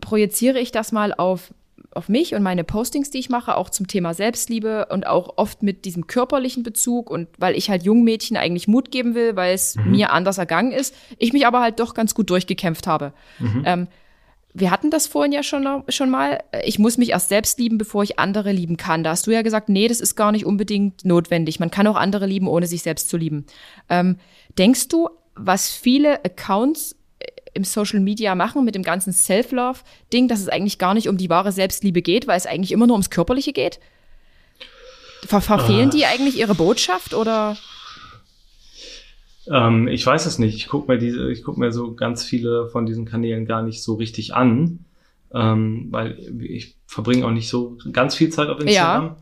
projiziere ich das mal auf auf mich und meine Postings, die ich mache, auch zum Thema Selbstliebe und auch oft mit diesem körperlichen Bezug und weil ich halt jungen Mädchen eigentlich Mut geben will, weil es mhm. mir anders ergangen ist, ich mich aber halt doch ganz gut durchgekämpft habe. Mhm. Ähm, wir hatten das vorhin ja schon, schon mal. Ich muss mich erst selbst lieben, bevor ich andere lieben kann. Da hast du ja gesagt, nee, das ist gar nicht unbedingt notwendig. Man kann auch andere lieben, ohne sich selbst zu lieben. Ähm, denkst du, was viele Accounts im Social Media machen mit dem ganzen Self-Love-Ding, dass es eigentlich gar nicht um die wahre Selbstliebe geht, weil es eigentlich immer nur ums Körperliche geht? Ver verfehlen ah. die eigentlich ihre Botschaft oder? Ähm, ich weiß es nicht. Ich gucke mir diese, ich gucke mir so ganz viele von diesen Kanälen gar nicht so richtig an, ähm, weil ich verbringe auch nicht so ganz viel Zeit auf Instagram.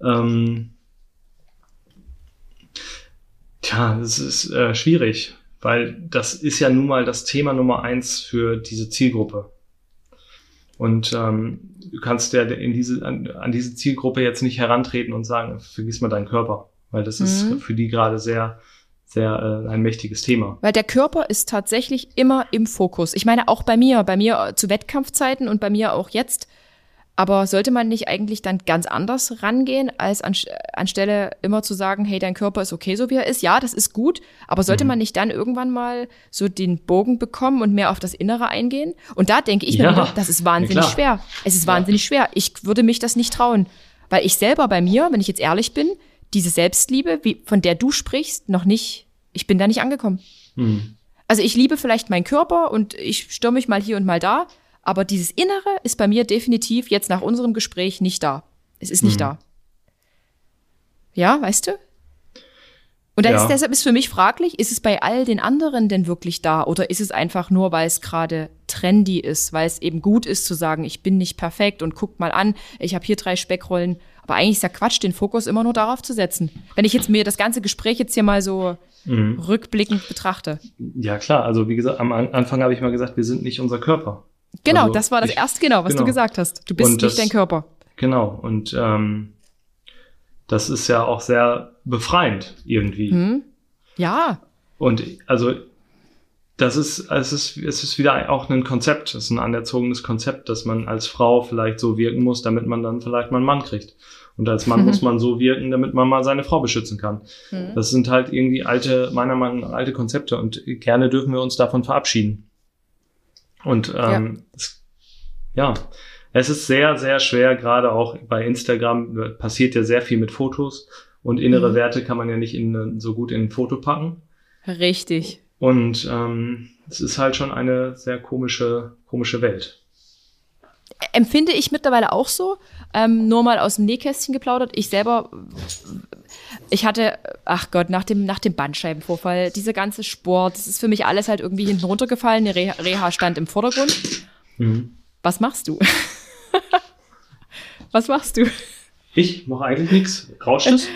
Ja. Ähm, tja, es ist äh, schwierig weil das ist ja nun mal das Thema Nummer eins für diese Zielgruppe. Und ähm, du kannst ja in diese, an, an, diese Zielgruppe jetzt nicht herantreten und sagen, vergiss mal deinen Körper, weil das mhm. ist für die gerade sehr, sehr äh, ein mächtiges Thema. Weil der Körper ist tatsächlich immer im Fokus. Ich meine, auch bei mir, bei mir zu Wettkampfzeiten und bei mir auch jetzt, Aber sollte man nicht eigentlich dann ganz anders rangehen, als an, anstelle immer zu sagen, hey, dein Körper ist okay, so wie er ist? Ja, das ist gut, aber sollte mhm. man nicht dann irgendwann mal so den Bogen bekommen und mehr auf das Innere eingehen? Und da denke ich ja. mir wieder, das ist wahnsinnig ja, schwer. Es ist wahnsinnig schwer. Ich würde mich das nicht trauen. Weil ich selber bei mir, wenn ich jetzt ehrlich bin, diese Selbstliebe, wie, von der du sprichst, noch nicht, ich bin da nicht angekommen. Mhm. Also ich liebe vielleicht meinen Körper und ich stürme mich mal hier und mal da, aber dieses Innere ist bei mir definitiv jetzt nach unserem Gespräch nicht da. Es ist nicht mhm. da. Ja, weißt du? Und ja. ist, deshalb ist für mich fraglich, ist es bei all den anderen denn wirklich da oder ist es einfach nur, weil es gerade trendy ist, weil es eben gut ist zu sagen, ich bin nicht perfekt und guckt mal an, ich habe hier drei Speckrollen. Aber eigentlich ist ja Quatsch, den Fokus immer nur darauf zu setzen. Wenn ich jetzt mir das ganze Gespräch jetzt hier mal so mhm. rückblickend betrachte. Ja klar, also wie gesagt, am Anfang habe ich mal gesagt, wir sind nicht unser Körper. Genau, also das war das ich, erste, genau, was genau. du gesagt hast. Du bist und nicht das, dein Körper. Genau, und ähm, das ist ja auch sehr befreiend irgendwie. Hm. Ja. Und also das ist, es ist, es ist wieder auch ein Konzept, es ist ein anerzogenes Konzept, dass man als Frau vielleicht so wirken muss, damit man dann vielleicht mal einen Mann kriegt. Und als Mann muss man so wirken, damit man mal seine Frau beschützen kann. Mhm. Das sind halt irgendwie alte, meiner Meinung nach alte Konzepte und gerne dürfen wir uns davon verabschieden. Und ähm, ja. Es, ja, es ist sehr, sehr schwer, gerade auch bei Instagram passiert ja sehr viel mit Fotos und innere mhm. Werte kann man ja nicht in, so gut in ein Foto packen. Richtig. Und ähm, es ist halt schon eine sehr komische, komische Welt. Empfinde ich mittlerweile auch so. Ähm, nur mal aus dem Nähkästchen geplaudert. Ich selber, ich hatte, ach Gott, nach dem, nach dem Bandscheibenvorfall, dieser ganze Sport, das ist für mich alles halt irgendwie hinten runtergefallen. Die Reha, Reha stand im Vordergrund. Mhm. Was machst du? Was machst du? Ich mache eigentlich nichts. Rauscht es?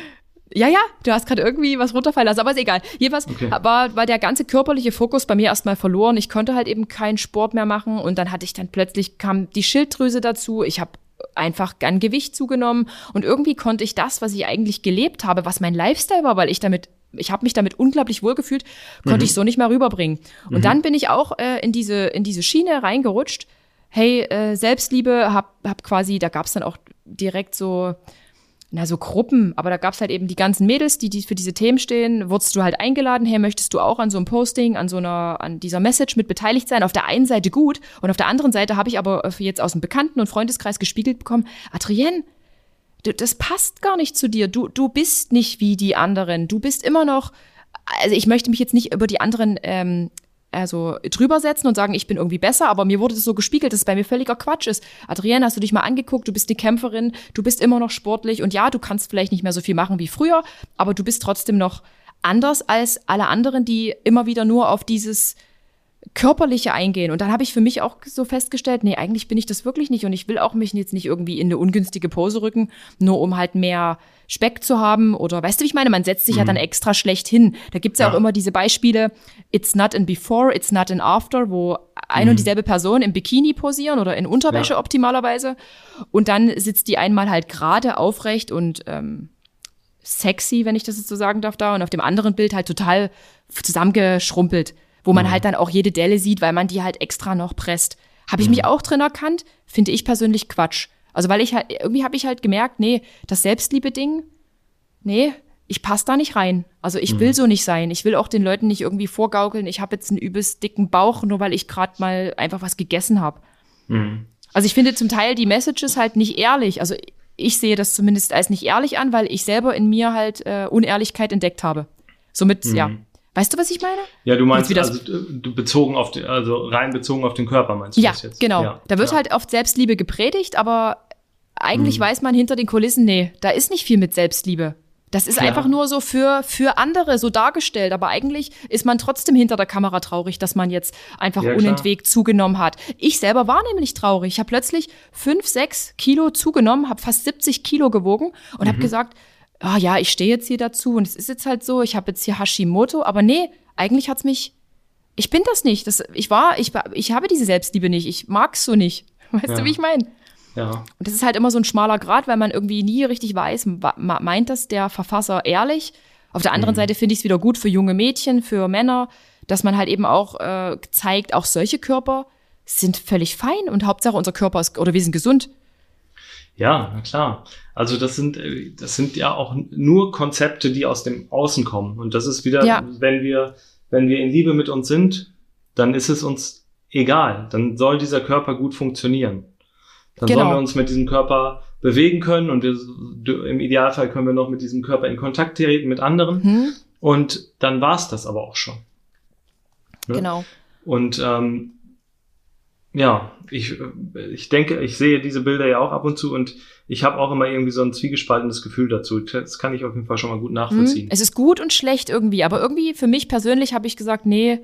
Ja, ja, du hast gerade irgendwie was runterfallen lassen, aber ist egal. Jedenfalls okay. war, war der ganze körperliche Fokus bei mir erstmal verloren. Ich konnte halt eben keinen Sport mehr machen und dann hatte ich dann plötzlich kam die Schilddrüse dazu. Ich habe einfach an Gewicht zugenommen und irgendwie konnte ich das, was ich eigentlich gelebt habe, was mein Lifestyle war, weil ich damit ich habe mich damit unglaublich wohl gefühlt, konnte mhm. ich so nicht mehr rüberbringen. Und mhm. dann bin ich auch äh, in diese in diese Schiene reingerutscht. Hey, äh, Selbstliebe, hab hab quasi, da gab's dann auch direkt so na, so Gruppen, aber da gab's halt eben die ganzen Mädels, die, die für diese Themen stehen, wurdest du halt eingeladen, hey, möchtest du auch an so einem Posting, an so einer, an dieser Message mit beteiligt sein? Auf der einen Seite gut und auf der anderen Seite habe ich aber jetzt aus dem Bekannten- und Freundeskreis gespiegelt bekommen, Adrienne, das passt gar nicht zu dir. Du, du bist nicht wie die anderen. Du bist immer noch, also ich möchte mich jetzt nicht über die anderen ähm, also drüber setzen und sagen, ich bin irgendwie besser, aber mir wurde das so gespiegelt, dass es bei mir völliger Quatsch ist. Adrienne, hast du dich mal angeguckt, du bist die Kämpferin, du bist immer noch sportlich. Und ja, du kannst vielleicht nicht mehr so viel machen wie früher, aber du bist trotzdem noch anders als alle anderen, die immer wieder nur auf dieses körperliche eingehen. Und dann habe ich für mich auch so festgestellt, nee, eigentlich bin ich das wirklich nicht und ich will auch mich jetzt nicht irgendwie in eine ungünstige Pose rücken, nur um halt mehr Speck zu haben oder weißt du, wie ich meine, man setzt sich mhm. ja dann extra schlecht hin. Da gibt's ja, ja auch immer diese Beispiele, it's not in before, it's not in after, wo ein mhm. und dieselbe Person im Bikini posieren oder in Unterwäsche ja. optimalerweise und dann sitzt die einmal halt gerade aufrecht und ähm, sexy, wenn ich das jetzt so sagen darf, da und auf dem anderen Bild halt total zusammengeschrumpelt wo man mhm. halt dann auch jede Delle sieht, weil man die halt extra noch presst. Habe ich mhm. mich auch drin erkannt? Finde ich persönlich Quatsch. Also weil ich halt, irgendwie habe ich halt gemerkt, nee, das Selbstliebe-Ding, nee, ich passe da nicht rein. Also ich mhm. will so nicht sein. Ich will auch den Leuten nicht irgendwie vorgaukeln, ich habe jetzt einen übelst dicken Bauch, nur weil ich gerade mal einfach was gegessen habe. Mhm. Also ich finde zum Teil die Messages halt nicht ehrlich. Also ich sehe das zumindest als nicht ehrlich an, weil ich selber in mir halt äh, Unehrlichkeit entdeckt habe. Somit, mhm. ja, Weißt du, was ich meine? Ja, du meinst also du bezogen auf den, also rein bezogen auf den Körper meinst du ja, das jetzt? Genau. Ja, da wird ja. halt oft Selbstliebe gepredigt, aber eigentlich mhm. weiß man hinter den Kulissen, nee, da ist nicht viel mit Selbstliebe. Das ist Klar. einfach nur so für, für andere so dargestellt. Aber eigentlich ist man trotzdem hinter der Kamera traurig, dass man jetzt einfach ja, unentwegt zugenommen hat. Ich selber war nämlich traurig. Ich habe plötzlich fünf, sechs Kilo zugenommen, habe fast 70 Kilo gewogen und mhm. habe gesagt, ah oh, ja, ich stehe jetzt hier dazu und es ist jetzt halt so, ich habe jetzt hier Hashimoto, aber nee, eigentlich hat's mich, ich bin das nicht. Das, ich war, ich, ich habe diese Selbstliebe nicht, ich mag's so nicht. Weißt ja. du, wie ich meine? Ja. Und das ist halt immer so ein schmaler Grad, weil man irgendwie nie richtig weiß, meint das der Verfasser ehrlich? Auf der anderen mhm. Seite finde ich es wieder gut für junge Mädchen, für Männer, dass man halt eben auch äh, zeigt, auch solche Körper sind völlig fein und Hauptsache unser Körper ist, oder wir sind gesund. Ja, na klar. Also das sind, äh, das sind ja auch nur Konzepte, die aus dem Außen kommen. Und das ist wieder, Ja. wenn wir, wenn wir in Liebe mit uns sind, dann ist es uns egal. Dann soll dieser Körper gut funktionieren. Dann Genau. sollen wir uns mit diesem Körper bewegen können und wir, im Idealfall können wir noch mit diesem Körper in Kontakt treten mit anderen. Hm? Und dann war's das aber auch schon. Ne? Genau. Und ähm, ja, ich, äh, ich denke, ich sehe diese Bilder ja auch ab und zu und ich habe auch immer irgendwie so ein zwiegespaltenes Gefühl dazu. Das kann ich auf jeden Fall schon mal gut Hm? nachvollziehen. Es ist gut und schlecht irgendwie, aber irgendwie für mich persönlich habe ich gesagt, nee,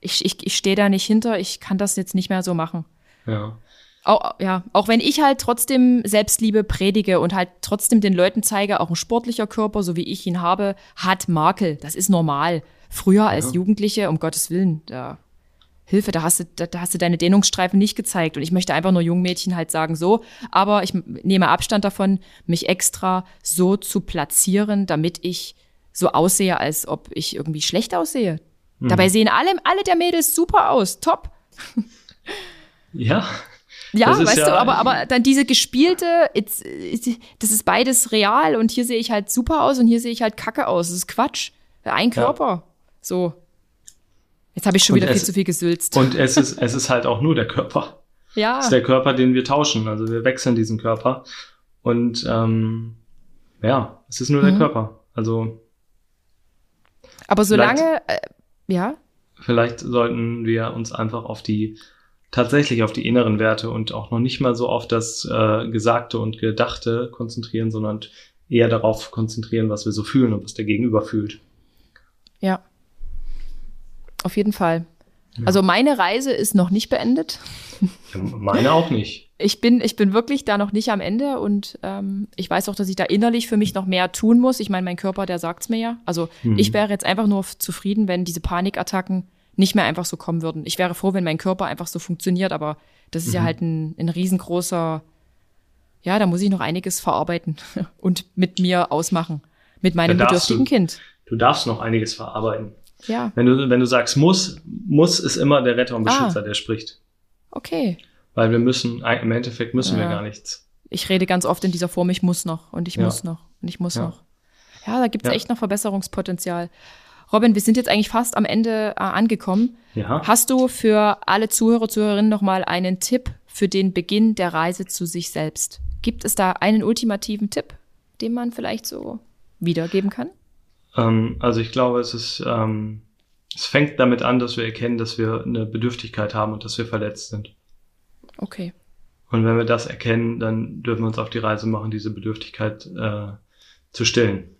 ich, ich, ich stehe da nicht hinter, ich kann das jetzt nicht mehr so machen. Ja. Auch, ja, auch wenn ich halt trotzdem Selbstliebe predige und halt trotzdem den Leuten zeige, auch ein sportlicher Körper, so wie ich ihn habe, hat Makel. Das ist normal. Früher als Ja. Jugendliche, um Gottes Willen, da Hilfe, da hast du, da, da hast du deine Dehnungsstreifen nicht gezeigt. Und ich möchte einfach nur jungen Mädchen halt sagen, so, aber ich nehme Abstand davon, mich extra so zu platzieren, damit ich so aussehe, als ob ich irgendwie schlecht aussehe. Mhm. Dabei sehen alle, alle der Mädels super aus, top. Ja. Ja, weißt ja- du, aber, aber dann diese gespielte, it's, it's, das ist beides real und hier sehe ich halt super aus und hier sehe ich halt kacke aus. Das ist Quatsch. Ein Körper. So. Jetzt habe ich schon Und wieder viel es- zu viel gesülzt. Und es ist, es ist halt auch nur der Körper. ja. Es ist der Körper, den wir tauschen. Also wir wechseln diesen Körper. Und ähm, ja, es ist nur Mhm. der Körper. Also aber solange, äh, ja, vielleicht sollten wir uns einfach auf die tatsächlich auf die inneren Werte und auch noch nicht mal so auf das äh, Gesagte und Gedachte konzentrieren, sondern eher darauf konzentrieren, was wir so fühlen und was der Gegenüber fühlt. ja. Auf jeden Fall. Also meine Reise ist noch nicht beendet. Ja, Meine auch nicht. ich bin, ich bin wirklich da noch nicht am Ende und ähm, ich weiß auch, dass ich da innerlich für mich noch mehr tun muss. Ich meine, mein Körper, der sagt's mir ja. Also Mhm. ich wäre jetzt einfach nur zufrieden, wenn diese Panikattacken nicht mehr einfach so kommen würden. Ich wäre froh, wenn mein Körper einfach so funktioniert, aber das ist ja Mhm. halt ein, ein riesengroßer, ja, da muss ich noch einiges verarbeiten und mit mir ausmachen. Mit meinem bedürftigen Kind. Du darfst noch einiges verarbeiten. Ja, Wenn du, wenn du sagst muss, muss ist immer der Retter und Ah. Beschützer, der spricht. okay. Weil wir müssen, im Endeffekt müssen wir Ja. gar nichts. Ich rede ganz oft in dieser Form, ich muss noch und ich Ja. muss noch und ich muss Ja. noch. Ja, da gibt's Ja. echt noch Verbesserungspotenzial. Robin, wir sind jetzt eigentlich fast am Ende äh, angekommen. Ja. Hast du für alle Zuhörer, Zuhörerinnen nochmal einen Tipp für den Beginn der Reise zu sich selbst? Gibt es da einen ultimativen Tipp, den man vielleicht so wiedergeben kann? Ähm, also ich glaube, es ist, ähm, es fängt damit an, dass wir erkennen, dass wir eine Bedürftigkeit haben und dass wir verletzt sind. Okay. Und wenn wir das erkennen, dann dürfen wir uns auf die Reise machen, diese Bedürftigkeit äh, zu stillen.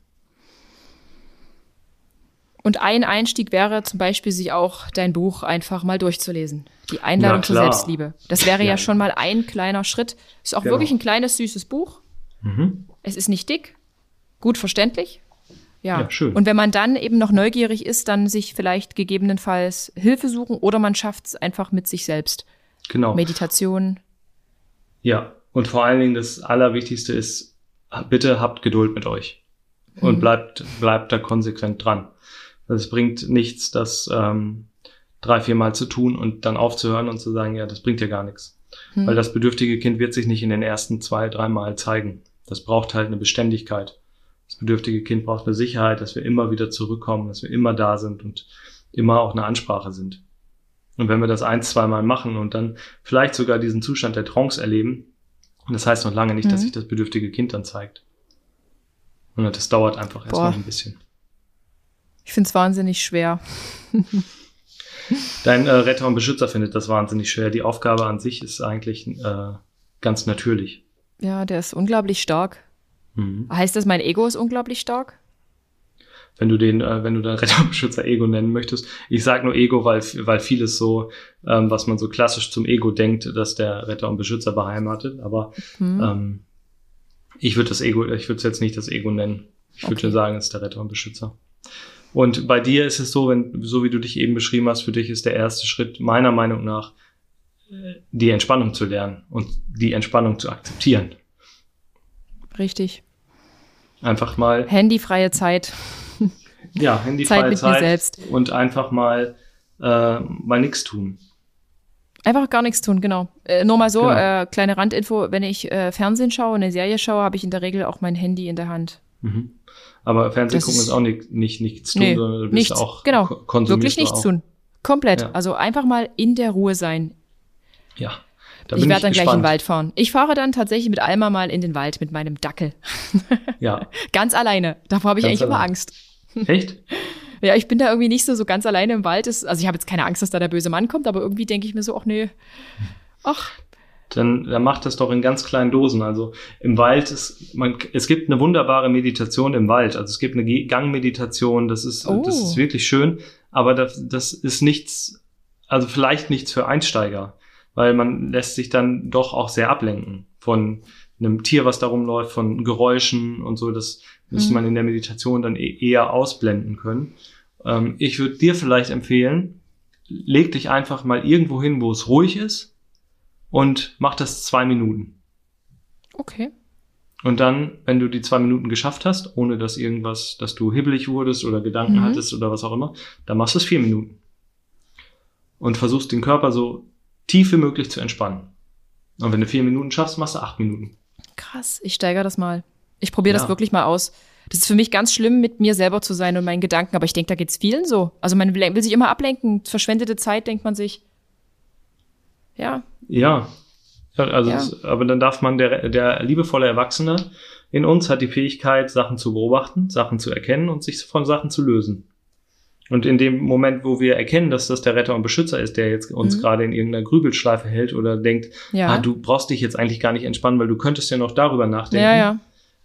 Und ein Einstieg wäre zum Beispiel, sich auch dein Buch einfach mal durchzulesen. Die Einladung zur. Selbstliebe. Das wäre ja. Ja. schon mal ein kleiner Schritt. Ist auch Genau. wirklich ein kleines, süßes Buch. Mhm. Es ist nicht dick, gut verständlich. Ja. Ja, schön. Und wenn man dann eben noch neugierig ist, dann sich vielleicht gegebenenfalls Hilfe suchen oder man schafft es einfach mit sich selbst. Genau. Meditation. Ja, und vor allen Dingen das Allerwichtigste ist, bitte habt Geduld mit euch und Mhm. bleibt, bleibt da konsequent dran. Es bringt nichts, das ähm, drei, vier Mal zu tun und dann aufzuhören und zu sagen, ja, das bringt ja gar nichts. Hm. Weil das bedürftige Kind wird sich nicht in den ersten zwei, drei Mal zeigen. Das braucht halt eine Beständigkeit. Das bedürftige Kind braucht eine Sicherheit, dass wir immer wieder zurückkommen, dass wir immer da sind und immer auch eine Ansprache sind. Und wenn wir das ein, zwei Mal machen und dann vielleicht sogar diesen Zustand der Trance erleben, das heißt noch lange nicht, dass Mhm. sich das bedürftige Kind dann zeigt. Und das dauert einfach erstmal ein bisschen. Ich finde es wahnsinnig schwer. Dein äh, Retter und Beschützer findet das wahnsinnig schwer. Die Aufgabe an sich ist eigentlich äh, ganz natürlich. Ja, der ist unglaublich stark. Mhm. Heißt das, mein Ego ist unglaublich stark? Wenn du den, äh, wenn du deinen Retter und Beschützer Ego nennen möchtest. Ich sage nur Ego, weil, weil vieles so, ähm, was man so klassisch zum Ego denkt, dass der Retter und Beschützer beheimatet. Aber Hm. ähm, ich würde das Ego, ich würde es jetzt nicht das Ego nennen. Ich würde Okay. schon sagen, es ist der Retter und Beschützer. Und bei dir ist es so, wenn, so wie du dich eben beschrieben hast, für dich ist der erste Schritt meiner Meinung nach, äh, die Entspannung zu lernen und die Entspannung zu akzeptieren. Richtig. Einfach mal, Handyfreie Zeit. ja, Zeit handyfreie mit mir Zeit selbst. und einfach mal, äh, mal nichts tun. Einfach gar nichts tun, genau. Äh, nur mal so, Genau. äh, kleine Randinfo, wenn ich äh, Fernsehen schaue, eine Serie schaue, habe ich in der Regel auch mein Handy in der Hand. Mhm. Aber Fernsehen Das gucken ist- auch nicht, nicht nichts tun, Nee, sondern du bist nichts. auch genau. Wirklich nichts auch. tun. Komplett. Ja. Also einfach mal in der Ruhe sein. Ja. Da ich werde dann gleich in gespannt. den Wald fahren. Ich fahre dann tatsächlich mit Alma mal in den Wald mit meinem Dackel. Ja. Ganz alleine. Davor habe ich Ganz eigentlich immer allein. Angst. Echt? Ja, ich bin da irgendwie nicht so, so ganz alleine im Wald. Ist, also ich habe jetzt keine Angst, dass da der böse Mann kommt, aber irgendwie denke ich mir so, ach nee. Ach, Dann, dann macht das doch in ganz kleinen Dosen. Also im Wald ist, man, es gibt eine wunderbare Meditation im Wald. Also es gibt eine Gangmeditation, das ist, Oh. das ist wirklich schön. Aber das, das ist nichts, also vielleicht nichts für Einsteiger, weil man lässt sich dann doch auch sehr ablenken von einem Tier, was da rumläuft, von Geräuschen und so. Das müsste Mhm. man in der Meditation dann e- eher ausblenden können. Ähm, ich würde dir vielleicht empfehlen, leg dich einfach mal irgendwo hin, wo es ruhig ist und mach das zwei Minuten. okay. Und dann, wenn du die zwei Minuten geschafft hast, ohne dass irgendwas, dass du hibbelig wurdest oder Gedanken Mhm. hattest oder was auch immer, dann machst du es vier Minuten. Und versuchst den Körper so tief wie möglich zu entspannen. Und wenn du vier Minuten schaffst, machst du acht Minuten. Krass, ich steigere das mal. Ich probiere das Ja. wirklich mal aus. Das ist für mich ganz schlimm, mit mir selber zu sein und meinen Gedanken, aber ich denke, da geht's vielen so. Also man will will sich immer ablenken, verschwendete Zeit, denkt man sich. Ja, Ja. ja also Ja. Das, aber dann darf man, der, der liebevolle Erwachsene in uns hat die Fähigkeit, Sachen zu beobachten, Sachen zu erkennen und sich von Sachen zu lösen. Und in dem Moment, wo wir erkennen, dass das der Retter und Beschützer ist, der jetzt uns Mhm. gerade in irgendeiner Grübelschleife hält oder denkt, ja. ah, du brauchst dich jetzt eigentlich gar nicht entspannen, weil du könntest ja noch darüber nachdenken. ja, ja.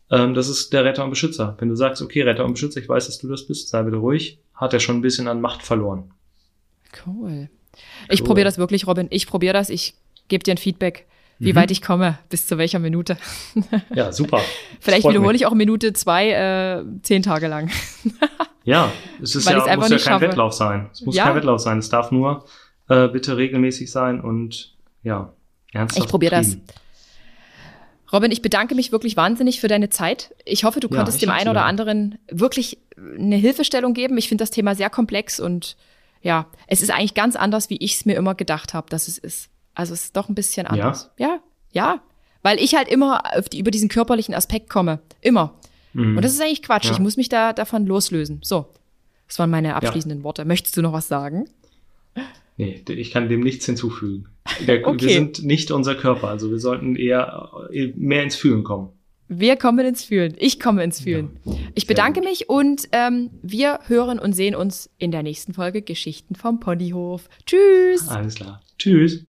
Ähm, das ist der Retter und Beschützer. Wenn du sagst, okay, Retter und Beschützer, ich weiß, dass du das bist, sei bitte ruhig, hat er schon ein bisschen an Macht verloren. Cool. Ich Cool. probiere das wirklich, Robin. Ich probiere das. Ich gebe dir ein Feedback, wie Mhm. weit ich komme, bis zu welcher Minute. Ja, super. Vielleicht wiederhole mich. ich auch Minute zwei äh, zehn Tage lang. Ja, es ist Weil ja, muss ja kein schaffe. Wettlauf sein. Es muss Ja. kein Wettlauf sein. Es darf nur äh, bitte regelmäßig sein und ja, ernsthaft. Ich probier das. Robin, ich bedanke mich wirklich wahnsinnig für deine Zeit. Ich hoffe, du Ja, konntest dem einen oder anderen wirklich eine Hilfestellung geben. Ich finde das Thema sehr komplex und ja, es ist eigentlich ganz anders, wie ich es mir immer gedacht habe, dass es ist. Also es ist doch ein bisschen anders. Ja, ja. Weil ich halt immer auf die, über diesen körperlichen Aspekt komme. Immer. Mhm. Und das ist eigentlich Quatsch. Ja. Ich muss mich da davon loslösen. So. Das waren meine abschließenden Worte. Möchtest du noch was sagen? Nee, ich kann dem nichts hinzufügen. Der, Okay. Wir sind nicht unser Körper, also wir sollten eher äh, mehr ins Fühlen kommen. Wir kommen ins Fühlen. Ich komme ins Fühlen. Ich sehr bedanke mich und ähm, wir hören und sehen uns in der nächsten Folge Geschichten vom Ponyhof. Tschüss. Alles klar. Tschüss.